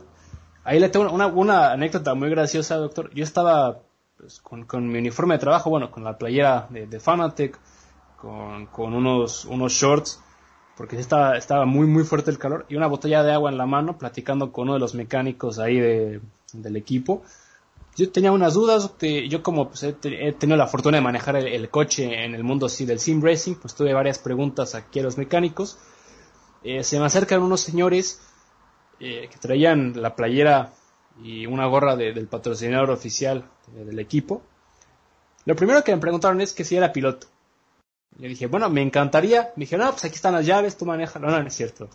Ahí le tengo una, anécdota muy graciosa, doctor. Yo estaba pues, con, mi uniforme de trabajo, bueno, con la playera de, de Fanatec, con, con unos, unos shorts porque estaba, estaba muy muy fuerte el calor y una botella de agua en la mano platicando con uno de los mecánicos ahí de, del equipo. Yo tenía unas dudas, yo como pues, he, tenido la fortuna de manejar el, coche en el mundo así del sim racing, pues tuve varias preguntas aquí a los mecánicos. Eh, se me acercan unos señores eh, que traían la playera y una gorra del patrocinador oficial del equipo. Lo primero que me preguntaron es que si era piloto. Yo dije, bueno, me encantaría. Me dije, no, pues aquí están las llaves, tú manejas. No, no, no es cierto.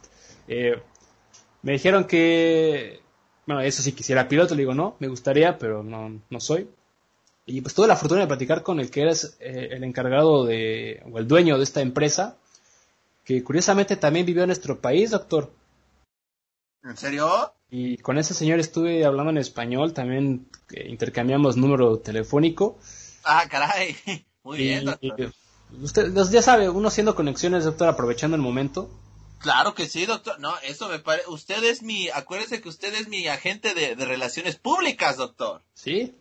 Eh, me dijeron que, bueno, eso sí quisiera piloto, le digo no, me gustaría, pero no, no soy. Y pues tuve la fortuna de platicar con el que eres eh, el encargado de, o el dueño de esta empresa, que curiosamente también vivió en nuestro país, doctor. ¿En serio? Y con ese señor estuve hablando en español, también eh, intercambiamos número telefónico. Ah, caray. Muy bien, doctor. Usted ya sabe, uno haciendo conexiones, doctor, aprovechando el momento. Claro que sí, doctor. No, eso me parece. Usted es mi. Acuérdese que usted es mi agente de, de relaciones públicas, doctor. Sí.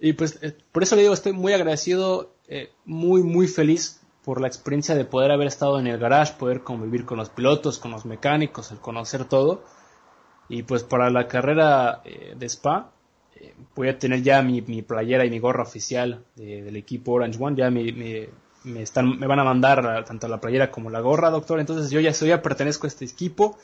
Y pues eh, por eso le digo, estoy muy agradecido, eh, muy, muy feliz por la experiencia de poder haber estado en el garage, poder convivir con los pilotos, con los mecánicos, el conocer todo. Y pues para la carrera eh, de Spa, voy a tener ya mi, playera y mi gorra oficial del equipo Orange One. Ya me, me, están, me van a mandar tanto la playera como la gorra, doctor. Entonces yo ya, soy, ya pertenezco a este equipo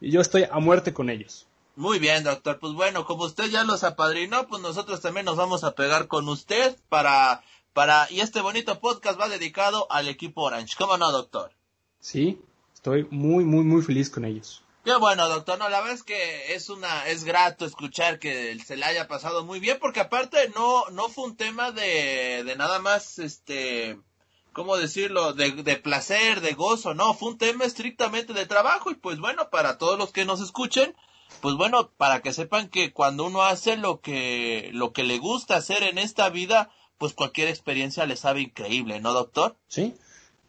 y yo estoy a muerte con ellos. Muy bien, doctor. Pues bueno, como usted ya los apadrinó, pues nosotros también nos vamos a pegar con usted para, para, y este bonito podcast va dedicado al equipo Orange. ¿Cómo no, doctor? Sí, estoy muy, muy, muy feliz con ellos. Qué bueno, doctor. No, la verdad es que es una, es grato escuchar que se le haya pasado muy bien, porque aparte no, no fue un tema de, de nada más, este, ¿cómo decirlo? De, de placer, de gozo, no, fue un tema estrictamente de trabajo y pues bueno, para todos los que nos escuchen, pues bueno, para que sepan que cuando uno hace lo que, lo que le gusta hacer en esta vida, pues cualquier experiencia le sabe increíble, ¿no, doctor? Sí.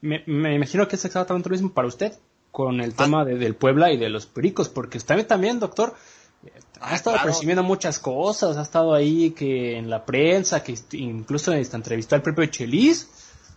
Me, imagino que es exactamente lo mismo para usted con el tema de, del Puebla y de los pericos, porque usted también, doctor, ha ah, estado claro. muchas cosas, ha estado ahí que en la prensa, que incluso en esta entrevista al propio Chelis,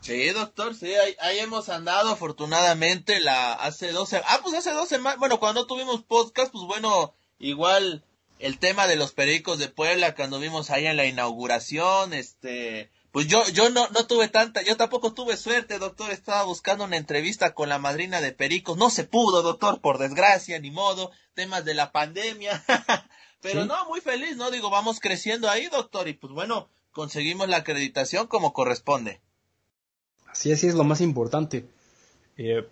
Sí, doctor, sí, ahí, hemos andado afortunadamente la hace 12, ah, pues hace dos semanas, bueno, cuando tuvimos podcast, pues bueno, igual el tema de los pericos de Puebla cuando vimos ahí en la inauguración, este, pues yo, yo no, no tuve tanta, yo tampoco tuve suerte, doctor, estaba buscando una entrevista con la madrina de Pericos, no se pudo, doctor, por desgracia, ni modo, temas de la pandemia, pero no, muy feliz, ¿no? Digo, vamos creciendo ahí, doctor, y pues bueno, conseguimos la acreditación como corresponde. Así, es lo más importante. Eh,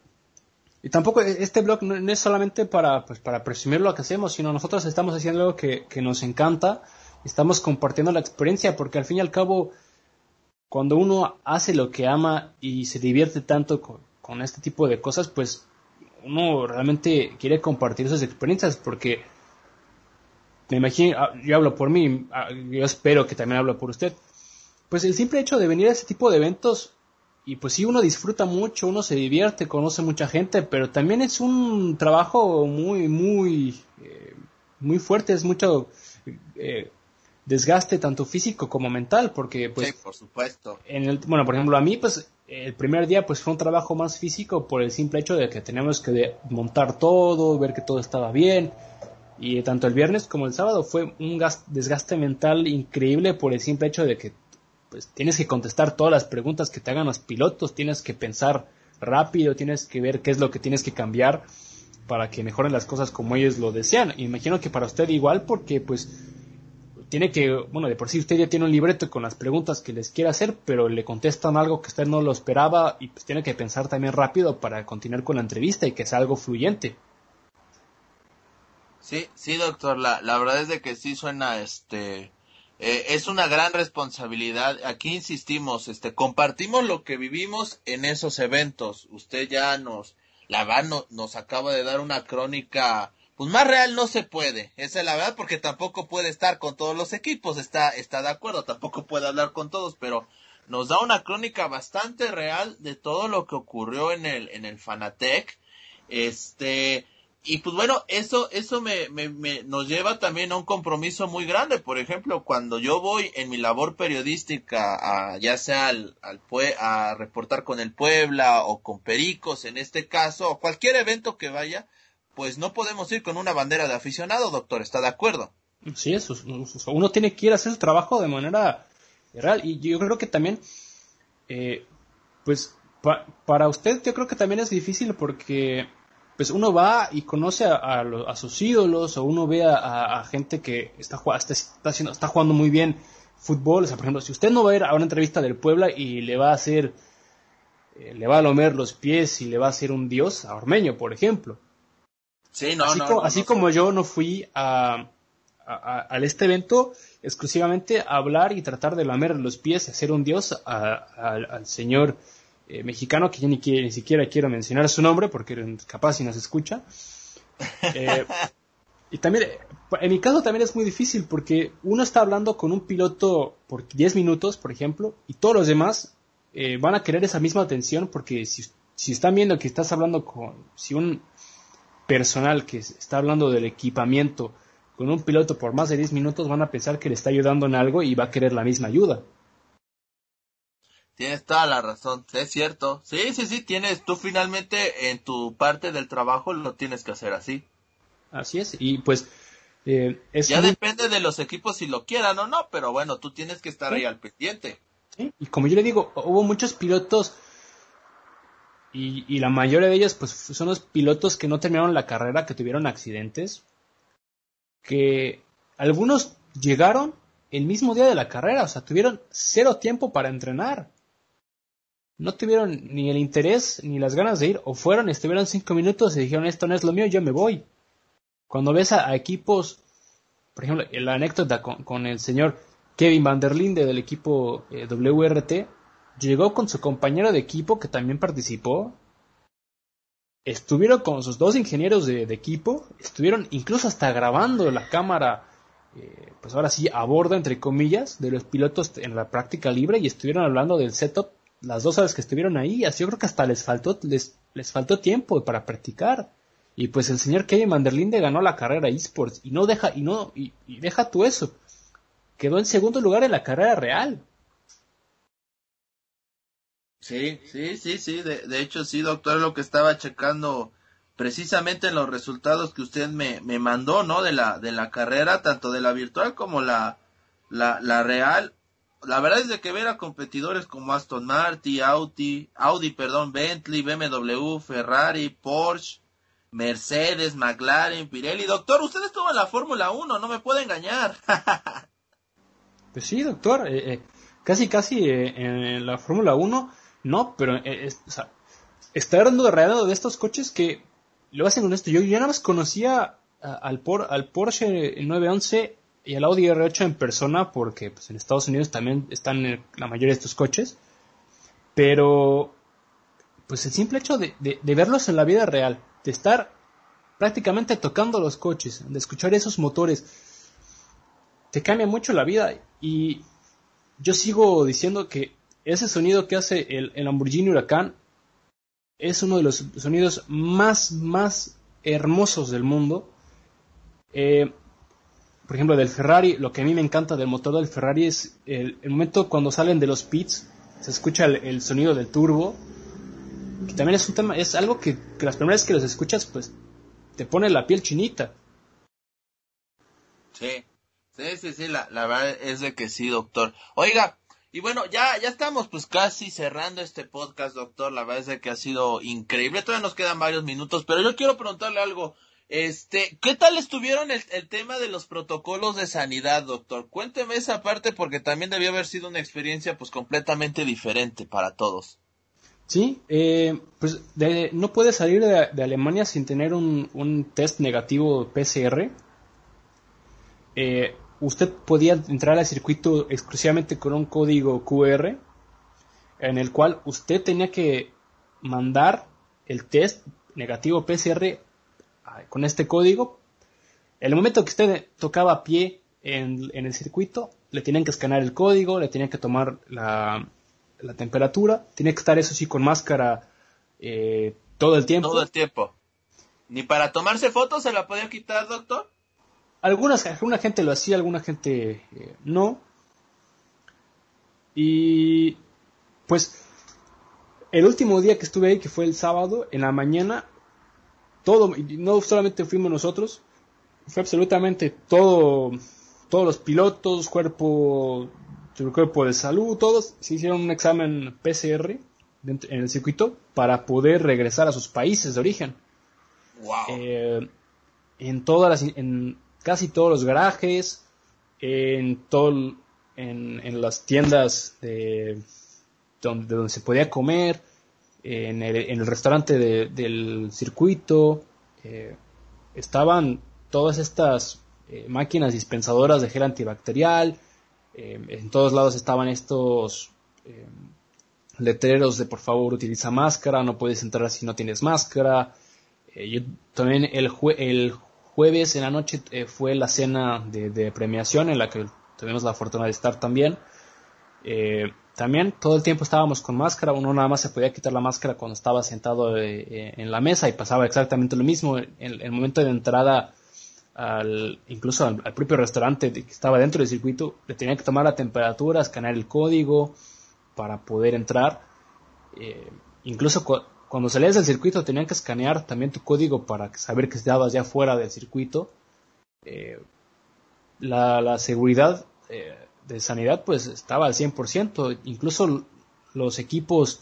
y tampoco e, este blog no, es solamente para, pues, para presumir lo que hacemos, sino nosotros estamos haciendo algo que, nos encanta, estamos compartiendo la experiencia, porque al fin y al cabo, cuando uno hace lo que ama y se divierte tanto con, este tipo de cosas, pues uno realmente quiere compartir esas experiencias, porque me imagino, ah, yo hablo por mí, ah, yo espero que también hablo por usted, pues el simple hecho de venir a ese tipo de eventos y pues sí, uno disfruta mucho, uno se divierte, conoce mucha gente, pero también es un trabajo muy, muy, eh, muy fuerte, es mucho eh, desgaste tanto físico como mental, porque pues... Sí, por supuesto. En el, bueno, por ejemplo, a mí pues el primer día pues fue un trabajo más físico por el simple hecho de que teníamos que montar todo, ver que todo estaba bien, y tanto el viernes como el sábado fue un desgaste mental increíble por el simple hecho de que pues tienes que contestar todas las preguntas que te hagan los pilotos, tienes que pensar rápido, tienes que ver qué es lo que tienes que cambiar para que mejoren las cosas como ellos lo desean. Imagino que para usted igual porque pues tiene que, bueno, de por sí usted ya tiene un libreto con las preguntas que les quiere hacer, pero le contestan algo que usted no lo esperaba y pues tiene que pensar también rápido para continuar con la entrevista y que sea algo fluyente. Sí, sí, doctor, la, la verdad es de que sí suena este eh, es una gran responsabilidad. Aquí insistimos, este, compartimos lo que vivimos en esos eventos. Usted ya nos, la verdad, no, nos acaba de dar una crónica, pues más real no se puede. Esa es la verdad, porque tampoco puede estar con todos los equipos. Está, está de acuerdo, tampoco puede hablar con todos, pero nos da una crónica bastante real de todo lo que ocurrió en el, en el Fanatec. Este, y pues bueno, eso, eso me, me, me, nos lleva también a un compromiso muy grande. Por ejemplo, cuando yo voy en mi labor periodística, a, ya sea al, al a reportar con el Puebla o con Pericos en este caso, o cualquier evento que vaya, pues no podemos ir con una bandera de aficionado, doctor, ¿está de acuerdo? Sí, eso, uno tiene que ir a hacer el trabajo de manera real. Y yo creo que también, eh, pues, para usted yo creo que también es difícil porque pues uno va y conoce a, sus ídolos o uno ve a, gente que está, está, haciendo, está jugando muy bien fútbol. O sea, por ejemplo, si usted no va a ir a una entrevista del Puebla y le va a hacer, eh, le va a lomer los pies y le va a hacer un dios a Ormeño, por ejemplo. Sí, no, así, no, como, no, así como yo no fui a, este evento exclusivamente a hablar y tratar de lamer los pies y hacer un dios al señor eh, mexicano que yo ni, ni siquiera quiero mencionar su nombre porque capaz si nos escucha. Eh, y también, eh, en mi caso también es muy difícil porque uno está hablando con un piloto por 10 minutos, por ejemplo, y todos los demás van a querer esa misma atención porque si, si están viendo que estás hablando con, si un personal que está hablando del equipamiento con un piloto por más de 10 minutos van a pensar que le está ayudando en algo y va a querer la misma ayuda. Tienes toda la razón, es cierto. Sí, sí, sí, tienes, tú finalmente en tu parte del trabajo lo tienes que hacer así. Así es, y pues eh, es Ya muy- depende de los equipos si lo quieran o no, pero bueno, tú tienes que estar ahí al pendiente. ¿sí? Y como yo le digo, hubo muchos pilotos y, y la mayoría de ellos pues son los pilotos que no terminaron la carrera, que tuvieron accidentes, que algunos llegaron el mismo día de la carrera, o sea, tuvieron cero tiempo para entrenar. No tuvieron ni el interés ni las ganas de ir, o fueron, estuvieron cinco minutos y dijeron esto no es lo mío, yo me voy. Cuando ves a, equipos, por ejemplo, la anécdota con, con el señor Kevin Van der Linde del equipo eh, WRT, llegó con su compañero de equipo que también participó. Estuvieron con sus dos ingenieros de, de equipo, estuvieron incluso hasta grabando la cámara, eh, pues ahora sí, a bordo, entre comillas, de los pilotos en la práctica libre y estuvieron hablando del setup las dos horas que estuvieron ahí. Así yo creo que hasta les faltó, les, les faltó tiempo para practicar. Y pues el señor Kevin Van der Linde ganó la carrera esports y no deja, y no, y, y deja tú eso. Quedó en segundo lugar en la carrera real. Sí, sí, sí, sí, de, de hecho sí, doctor, lo que estaba checando precisamente en los resultados que usted me, me mandó, ¿no? De la, de la carrera, tanto de la virtual como la, la, la real. La verdad es de que ver a competidores como Aston Martin, Audi, Audi, perdón, Bentley, BMW, Ferrari, Porsche, Mercedes, McLaren, Pirelli. Doctor, usted estuvo en la Fórmula 1, no me puede engañar. Pues sí, doctor, eh, eh, casi casi eh, en la Fórmula 1, no, pero eh, es- o sea, está hablando de de estos coches que lo hacen con esto. Yo ya nada más conocía al, Por- al Porsche 911 y al Audi R8 en persona porque pues, en Estados Unidos también están la mayoría de estos coches, pero pues el simple hecho de, de- de verlos en la vida real, de estar prácticamente tocando los coches, de escuchar esos motores, te cambia mucho la vida. Y yo sigo diciendo que ese sonido que hace el, el Lamborghini Huracán es uno de los sonidos más, más hermosos del mundo. Eh, por ejemplo, del Ferrari, lo que a mí me encanta del motor del Ferrari es el, momento cuando salen de los pits, se escucha el, el sonido del turbo, que también es un tema, es algo que, que las primeras que los escuchas, pues te pone la piel chinita. Sí, sí, sí, sí, la, la verdad es de que sí, doctor. Oiga, y bueno, ya, ya estamos pues casi cerrando este podcast, doctor. La verdad es de que ha sido increíble. Todavía nos quedan varios minutos, pero yo quiero preguntarle algo. Este, ¿qué tal estuvieron el, el tema de los protocolos de sanidad, doctor? Cuénteme esa parte porque también debió haber sido una experiencia pues completamente diferente para todos. Sí, eh, pues no puede salir de, Alemania sin tener un, un test negativo PCR. Eh, usted podía entrar al circuito exclusivamente con un código QR, en el cual usted tenía que mandar el test negativo PCR con este código. En el momento que usted tocaba pie en, en el circuito, le tenían que escanear el código, le tenían que tomar la, la temperatura, tiene que estar eso sí con máscara eh, todo el tiempo. Todo el tiempo. ¿Ni para tomarse fotos se la podía quitar, doctor? Algunas, alguna gente lo hacía, alguna gente eh, no. Y pues el último día que estuve ahí, que fue el sábado, en la mañana, todo, y no solamente fuimos nosotros, fue absolutamente todo, todos los pilotos, cuerpo, el cuerpo de salud, todos se hicieron un examen PCR en el circuito para poder regresar a sus países de origen. Wow. Eh, en todas las, en casi todos los garajes, en todo, en, en las tiendas de donde, de donde se podía comer, en el, en el restaurante de- del circuito, eh, estaban todas estas eh, máquinas dispensadoras de gel antibacterial, eh, en todos lados estaban estos letreros de por favor utiliza máscara, no puedes entrar si no tienes máscara. también el, el jueves en la noche fue la cena de, premiación en la que tuvimos la fortuna de estar también. También todo el tiempo estábamos con máscara, uno nada más se podía quitar la máscara cuando estaba sentado en la mesa y pasaba exactamente lo mismo. En el momento de entrada al, incluso al, propio restaurante que estaba dentro del circuito, le tenía que tomar la temperatura, escanear el código para poder entrar. Eh, incluso cuando salías del circuito tenían que escanear también tu código para saber que estabas ya fuera del circuito. Eh, la, seguridad eh, de sanidad pues estaba al 100%, incluso los equipos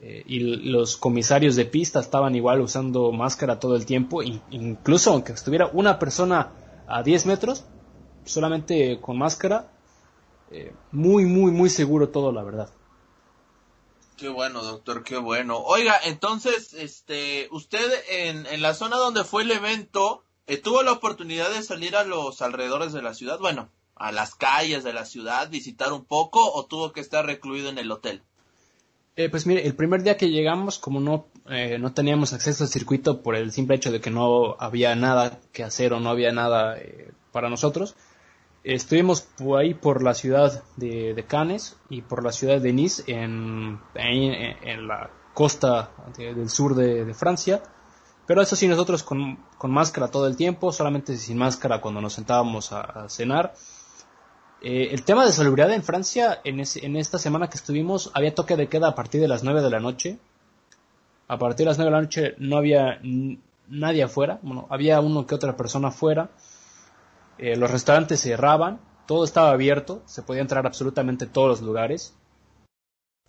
eh, y los comisarios de pista estaban igual usando máscara todo el tiempo, incluso aunque estuviera una persona a 10 metros, solamente con máscara, eh, muy, muy, muy seguro todo, la verdad. Qué bueno, doctor, qué bueno. Oiga, entonces, este, usted en, en la zona donde fue el evento, eh, ¿tuvo la oportunidad de salir a los alrededores de la ciudad? Bueno, a las calles de la ciudad, visitar un poco, o tuvo que estar recluido en el hotel? Eh, pues mire, el primer día que llegamos, como no, eh, no teníamos acceso al circuito por el simple hecho de que no había nada que hacer o no había nada eh, para nosotros, estuvimos por ahí por la ciudad de, de, Cannes y por la ciudad de Nice en, en, la costa del sur de, Francia. Pero eso sí, nosotros con, con, máscara todo el tiempo, solamente sin máscara cuando nos sentábamos a cenar. Eh, el tema de salubridad en Francia, en, esta semana que estuvimos, había toque de queda a partir de las 9 de la noche. A partir de las 9 de la noche no había nadie afuera, bueno, había uno que otra persona afuera. Eh, los restaurantes cerraban, todo estaba abierto, se podía entrar absolutamente todos los lugares.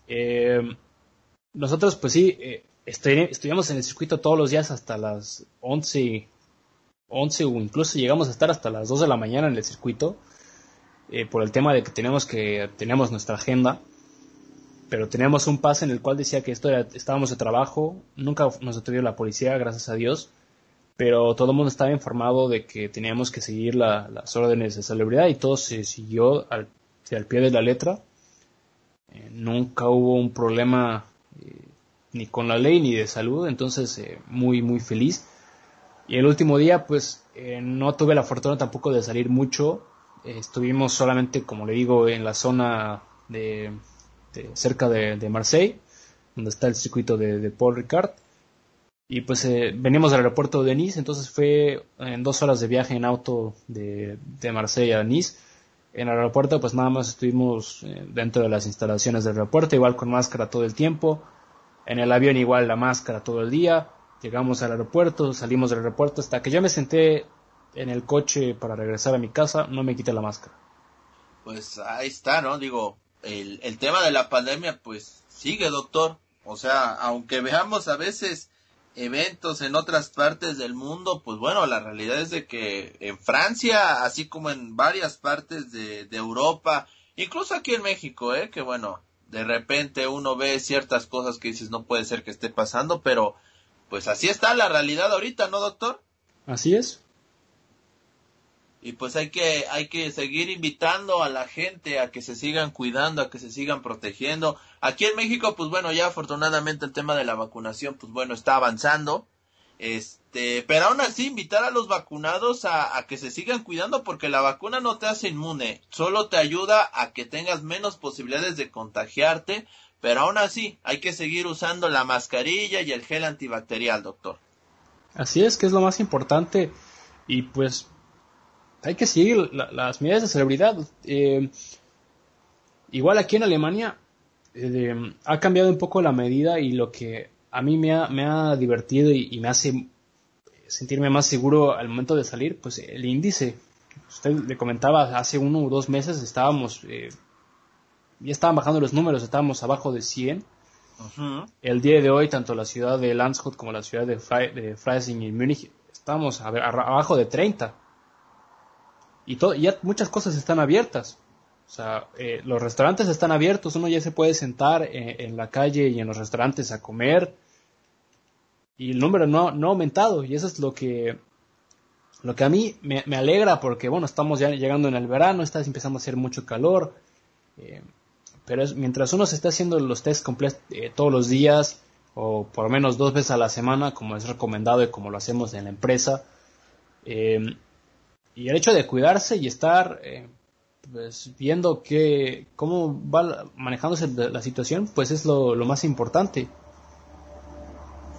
Eh, nosotros, pues sí, estuvimos en el circuito todos los días hasta las 11, 11 o incluso llegamos a estar hasta las 2 de la mañana en el circuito eh, por el tema de que tenemos que teníamos nuestra agenda, pero teníamos un pase en el cual decía que esto estábamos de trabajo, nunca nos detuvo la policía, gracias a Dios, pero todo el mundo estaba informado de que teníamos que seguir las órdenes de salubridad y todo se siguió al, al pie de la letra. Eh, nunca hubo un problema eh, ni con la ley ni de salud, entonces muy muy feliz. Y el último día pues no tuve la fortuna tampoco de salir mucho, estuvimos solamente, como le digo, en la zona de, cerca de, Marseille, donde está el circuito de, Paul Ricard. Y pues eh, venimos del aeropuerto de Nice, entonces fue en dos horas de viaje en auto de, Marseille a Nice. En el aeropuerto pues nada más estuvimos eh, dentro de las instalaciones del aeropuerto, igual con máscara todo el tiempo. En el avión igual la máscara todo el día. Llegamos al aeropuerto, salimos del aeropuerto hasta que yo me senté en el coche para regresar a mi casa, no me quite la máscara. Pues ahí está, ¿no? Digo, el, el tema de la pandemia, pues sigue, doctor. O sea, aunque veamos a veces eventos en otras partes del mundo, pues bueno, la realidad es de que en Francia, así como en varias partes de, de Europa, incluso aquí en México, ¿eh? Que bueno, de repente uno ve ciertas cosas que dices no puede ser que esté pasando, pero pues así está la realidad ahorita, ¿no, doctor? Así es y pues hay que hay que seguir invitando a la gente a que se sigan cuidando, a que se sigan protegiendo. Aquí en México, pues bueno, ya afortunadamente el tema de la vacunación, pues bueno, está avanzando. Este, pero aún así invitar a los vacunados a, a que se sigan cuidando porque la vacuna no te hace inmune, solo te ayuda a que tengas menos posibilidades de contagiarte, pero aún así hay que seguir usando la mascarilla y el gel antibacterial, doctor. Así es, que es lo más importante y pues hay que seguir las medidas de celebridad. Eh, igual aquí en Alemania eh, ha cambiado un poco la medida y lo que a mí me ha, me ha divertido y, me hace sentirme más seguro al momento de salir, pues el índice. Usted le comentaba, hace uno o dos meses estábamos, eh, ya estaban bajando los números, estábamos abajo de 100. El día de hoy, tanto la ciudad de Landshut como la ciudad de, Freising y Múnich, estamos abajo de 30 y todo, ya muchas cosas están abiertas. O sea, eh, los restaurantes están abiertos, uno ya se puede sentar eh, en, la calle y en los restaurantes a comer. Y el número no, no ha aumentado. Y eso es lo que Lo que a mí me, alegra porque, bueno, estamos ya llegando en el verano, está empezando a hacer mucho calor, eh, pero es, mientras uno se está haciendo los test completos eh, todos los días, o por lo menos dos veces a la semana, como es recomendado y como lo hacemos en la empresa, eh, y el hecho de cuidarse y estar pues, viendo que, cómo va manejándose la situación, pues es lo más importante.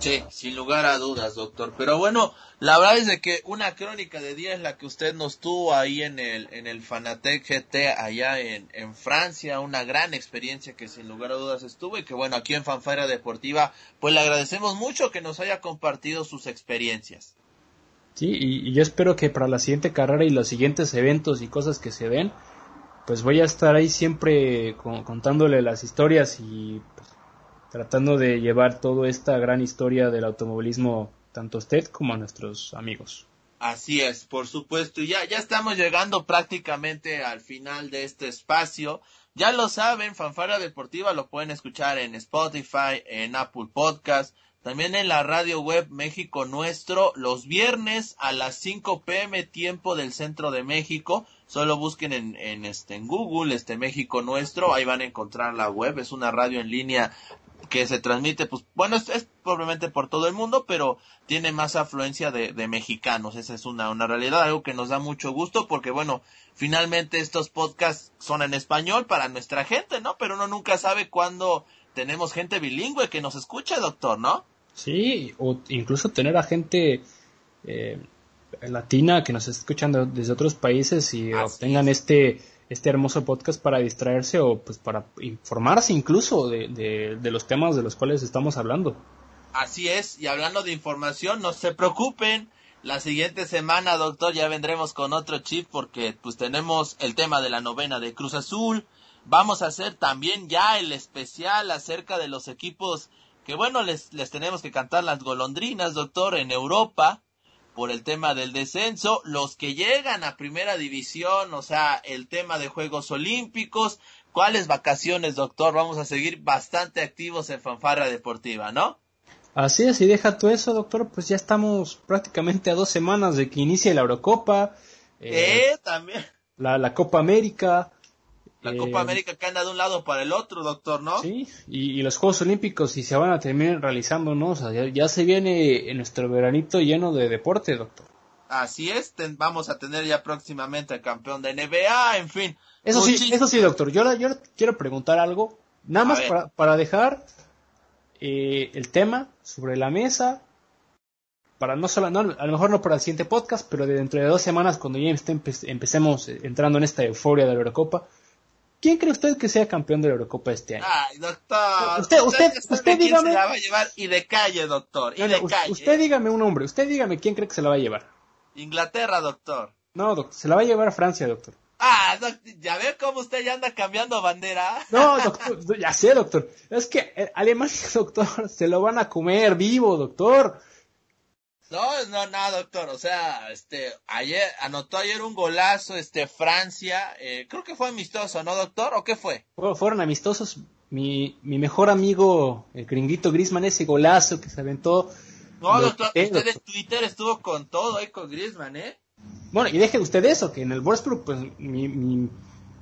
Sí, sin lugar a dudas, doctor. Pero bueno, la verdad es de que una crónica de día es la que usted nos tuvo ahí en el, en el Fanatec GT allá en, en Francia, una gran experiencia que sin lugar a dudas estuvo y que bueno, aquí en Fanfara Deportiva, pues le agradecemos mucho que nos haya compartido sus experiencias. Sí, y, yo espero que para la siguiente carrera y los siguientes eventos y cosas que se den, pues voy a estar ahí siempre contándole las historias y pues, tratando de llevar toda esta gran historia del automovilismo tanto a usted como a nuestros amigos. Así es, por supuesto. Y ya, ya estamos llegando prácticamente al final de este espacio. Ya lo saben, Fanfara Deportiva lo pueden escuchar en Spotify, en Apple Podcast, también en la radio web México Nuestro, los viernes a las 5 pm tiempo del centro de México. Solo busquen en, en, este, en Google, este México Nuestro, ahí van a encontrar la web. Es una radio en línea que se transmite, pues bueno, es, probablemente por todo el mundo, pero tiene más afluencia de, de, mexicanos. Esa es una, una realidad, algo que nos da mucho gusto porque, bueno, finalmente estos podcasts son en español para nuestra gente, ¿no? Pero uno nunca sabe cuándo tenemos gente bilingüe que nos escucha, doctor, ¿no? Sí, o incluso tener a gente eh, latina que nos esté escuchando desde otros países y obtengan este este hermoso podcast para distraerse o pues para informarse incluso de, de, los temas de los cuales estamos hablando. Así es, y hablando de información, no se preocupen, la siguiente semana, doctor, ya vendremos con otro chip porque pues tenemos el tema de la novena de Cruz Azul, vamos a hacer también ya el especial acerca de los equipos que bueno, les, les tenemos que cantar las golondrinas, doctor, en Europa, por el tema del descenso, los que llegan a primera división, o sea, el tema de Juegos Olímpicos, cuáles vacaciones, doctor, vamos a seguir bastante activos en Fanfarra Deportiva, ¿no? Así es, y deja todo eso, doctor, pues ya estamos prácticamente a dos semanas de que inicie la Eurocopa. Eh, también. La, la Copa América, la Copa eh, América que anda de un lado para el otro, doctor, ¿no? Sí, y, los Juegos Olímpicos si se van a terminar realizando, ¿no? O sea, ya, se viene nuestro veranito lleno de deporte, doctor. Así es, vamos a tener ya próximamente al campeón de NBA, en fin. Eso sí, eso sí, doctor. Yo, yo quiero preguntar algo, nada más para, dejar eh, el tema sobre la mesa, para no solo, no, a lo mejor no para el siguiente podcast, pero dentro de dos semanas, cuando ya empecemos entrando en esta euforia de la Eurocopa, ¿Quién cree usted que sea campeón de la Eurocopa este año? Ay, doctor. Usted, usted, usted, dígame. Se la va a llevar y de calle, doctor. Y de calle. Usted dígame un nombre. Usted dígame quién cree que se la va a llevar. Inglaterra, doctor. No, doctor. Se la va a llevar Francia, doctor. Ah, doctor, ya ve cómo usted ya anda cambiando bandera. No, doctor. ya sé, doctor. Es que eh, Alemania, doctor, se lo van a comer vivo, doctor. No, no, nada, doctor. O sea, este, ayer, anotó ayer un golazo, este, Francia. Eh, creo que fue amistoso, ¿no, doctor? ¿O qué fue? Fueron amistosos. Mi, mi mejor amigo, el gringuito Grisman, ese golazo que se aventó. No, doctor, usted en Twitter estuvo con todo ahí con Grisman, ¿eh? Bueno, y deje usted eso, que en el Wolfsburg, pues, mi, mi,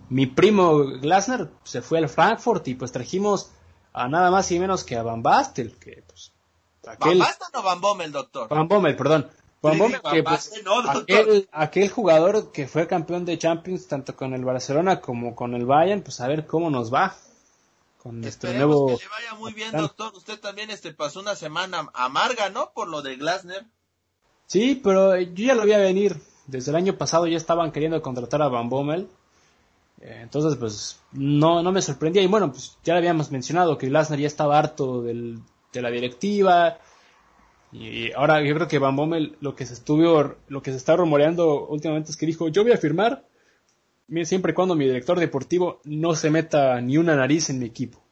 mi primo Glasner se fue al Frankfurt y pues trajimos a nada más y menos que a Van Bastel, que pues Aquel, ¿Van Basten o Van Bommel, doctor? Van Bommel, perdón. Van Bommel, que, pues, aquel, aquel, jugador que fue campeón de Champions tanto con el Barcelona como con el Bayern, pues a ver cómo nos va. Con nuestro nuevo... que le vaya muy bien, doctor. Usted también este pasó una semana amarga, ¿no? Por lo de Glasner. Sí, pero yo ya lo vi a venir. Desde el año pasado ya estaban queriendo contratar a Van Bommel. Eh, entonces, pues, no, no me sorprendía. Y bueno, pues ya habíamos mencionado que Glasner ya estaba harto del, de la directiva. Y ahora yo creo que Van Bommel lo que se estuvo, lo que se está rumoreando últimamente es que dijo, yo voy a firmar siempre y cuando mi director deportivo no se meta ni una nariz en mi equipo.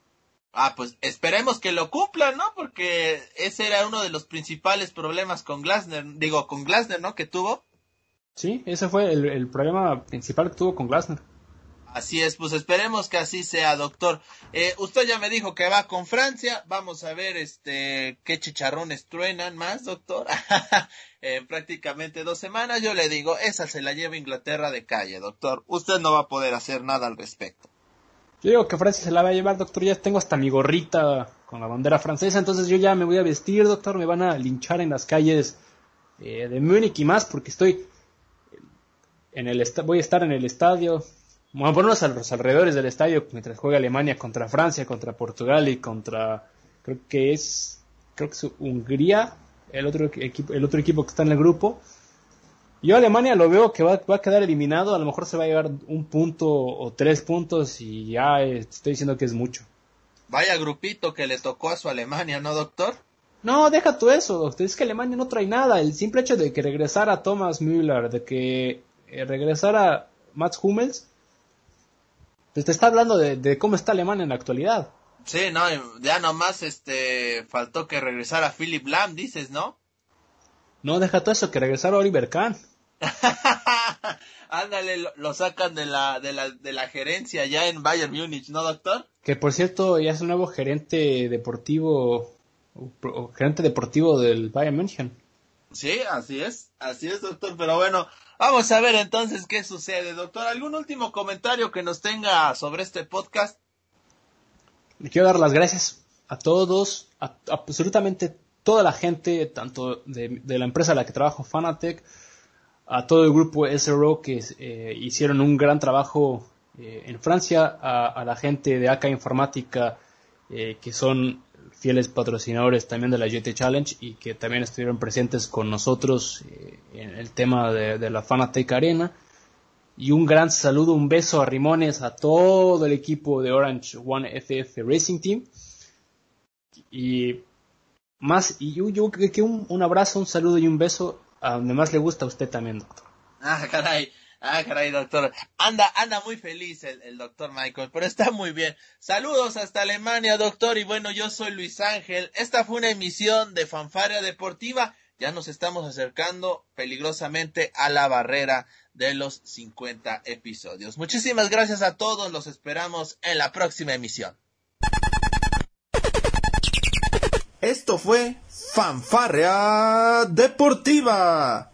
Ah, pues esperemos que lo cumpla, ¿no? Porque ese era uno de los principales problemas con Glasner, digo, con Glasner, ¿no? Que tuvo. Sí, ese fue el, el problema principal que tuvo con Glasner. Así es, pues esperemos que así sea, doctor. Eh, usted ya me dijo que va con Francia, vamos a ver este qué chicharrones truenan más, doctor. en prácticamente dos semanas yo le digo, esa se la lleva Inglaterra de calle, doctor. Usted no va a poder hacer nada al respecto. Yo digo que Francia se la va a llevar, doctor. Ya tengo hasta mi gorrita con la bandera francesa, entonces yo ya me voy a vestir, doctor. Me van a linchar en las calles eh, de Múnich y más porque estoy en el voy a estar en el estadio bueno, ponernos a los alrededores del estadio mientras juega Alemania contra Francia, contra Portugal y contra, creo que es, creo que es Hungría, el otro equipo, el otro equipo que está en el grupo. Yo Alemania lo veo que va, a quedar eliminado, a lo mejor se va a llevar un punto o tres puntos y ya estoy diciendo que es mucho. Vaya grupito que le tocó a su Alemania, ¿no, doctor? No, deja tú eso, doctor. Es que Alemania no trae nada. El simple hecho de que regresara Thomas Müller, de que eh, regresara Mats Hummels, pues te está hablando de, cómo está Alemania en la actualidad. Sí, no, ya nomás este faltó que regresara Philip Lam, dices, ¿no? No, deja todo eso, que regresara Oliver Kahn. Ándale, lo, sacan de la, de, la, de la gerencia ya en Bayern Múnich, ¿no, doctor? Que por cierto, ya es un nuevo gerente deportivo, gerente deportivo del Bayern München. Sí, así es, así es, doctor, pero bueno, Vamos a ver entonces qué sucede, doctor. ¿Algún último comentario que nos tenga sobre este podcast? Le quiero dar las gracias a todos, a, absolutamente toda la gente, tanto de, la empresa a la que trabajo, Fanatec, a todo el grupo SRO que eh, hicieron un gran trabajo eh, en Francia, a, la gente de AK Informática eh, que son fieles patrocinadores también de la GT Challenge y que también estuvieron presentes con nosotros eh, en el tema de, la Fanatec Arena. Y un gran saludo, un beso a Rimones, a todo el equipo de Orange One FF Racing Team. Y más, y yo, yo que un, un abrazo, un saludo y un beso a donde más le gusta a usted también, doctor. Ah, caray. Ah, caray, doctor. Anda, anda muy feliz el, doctor Michael, pero está muy bien. Saludos hasta Alemania, doctor. Y bueno, yo soy Luis Ángel. Esta fue una emisión de Fanfaria Deportiva. Ya nos estamos acercando peligrosamente a la barrera de los 50 episodios. Muchísimas gracias a todos. Los esperamos en la próxima emisión. Esto fue Fanfarria Deportiva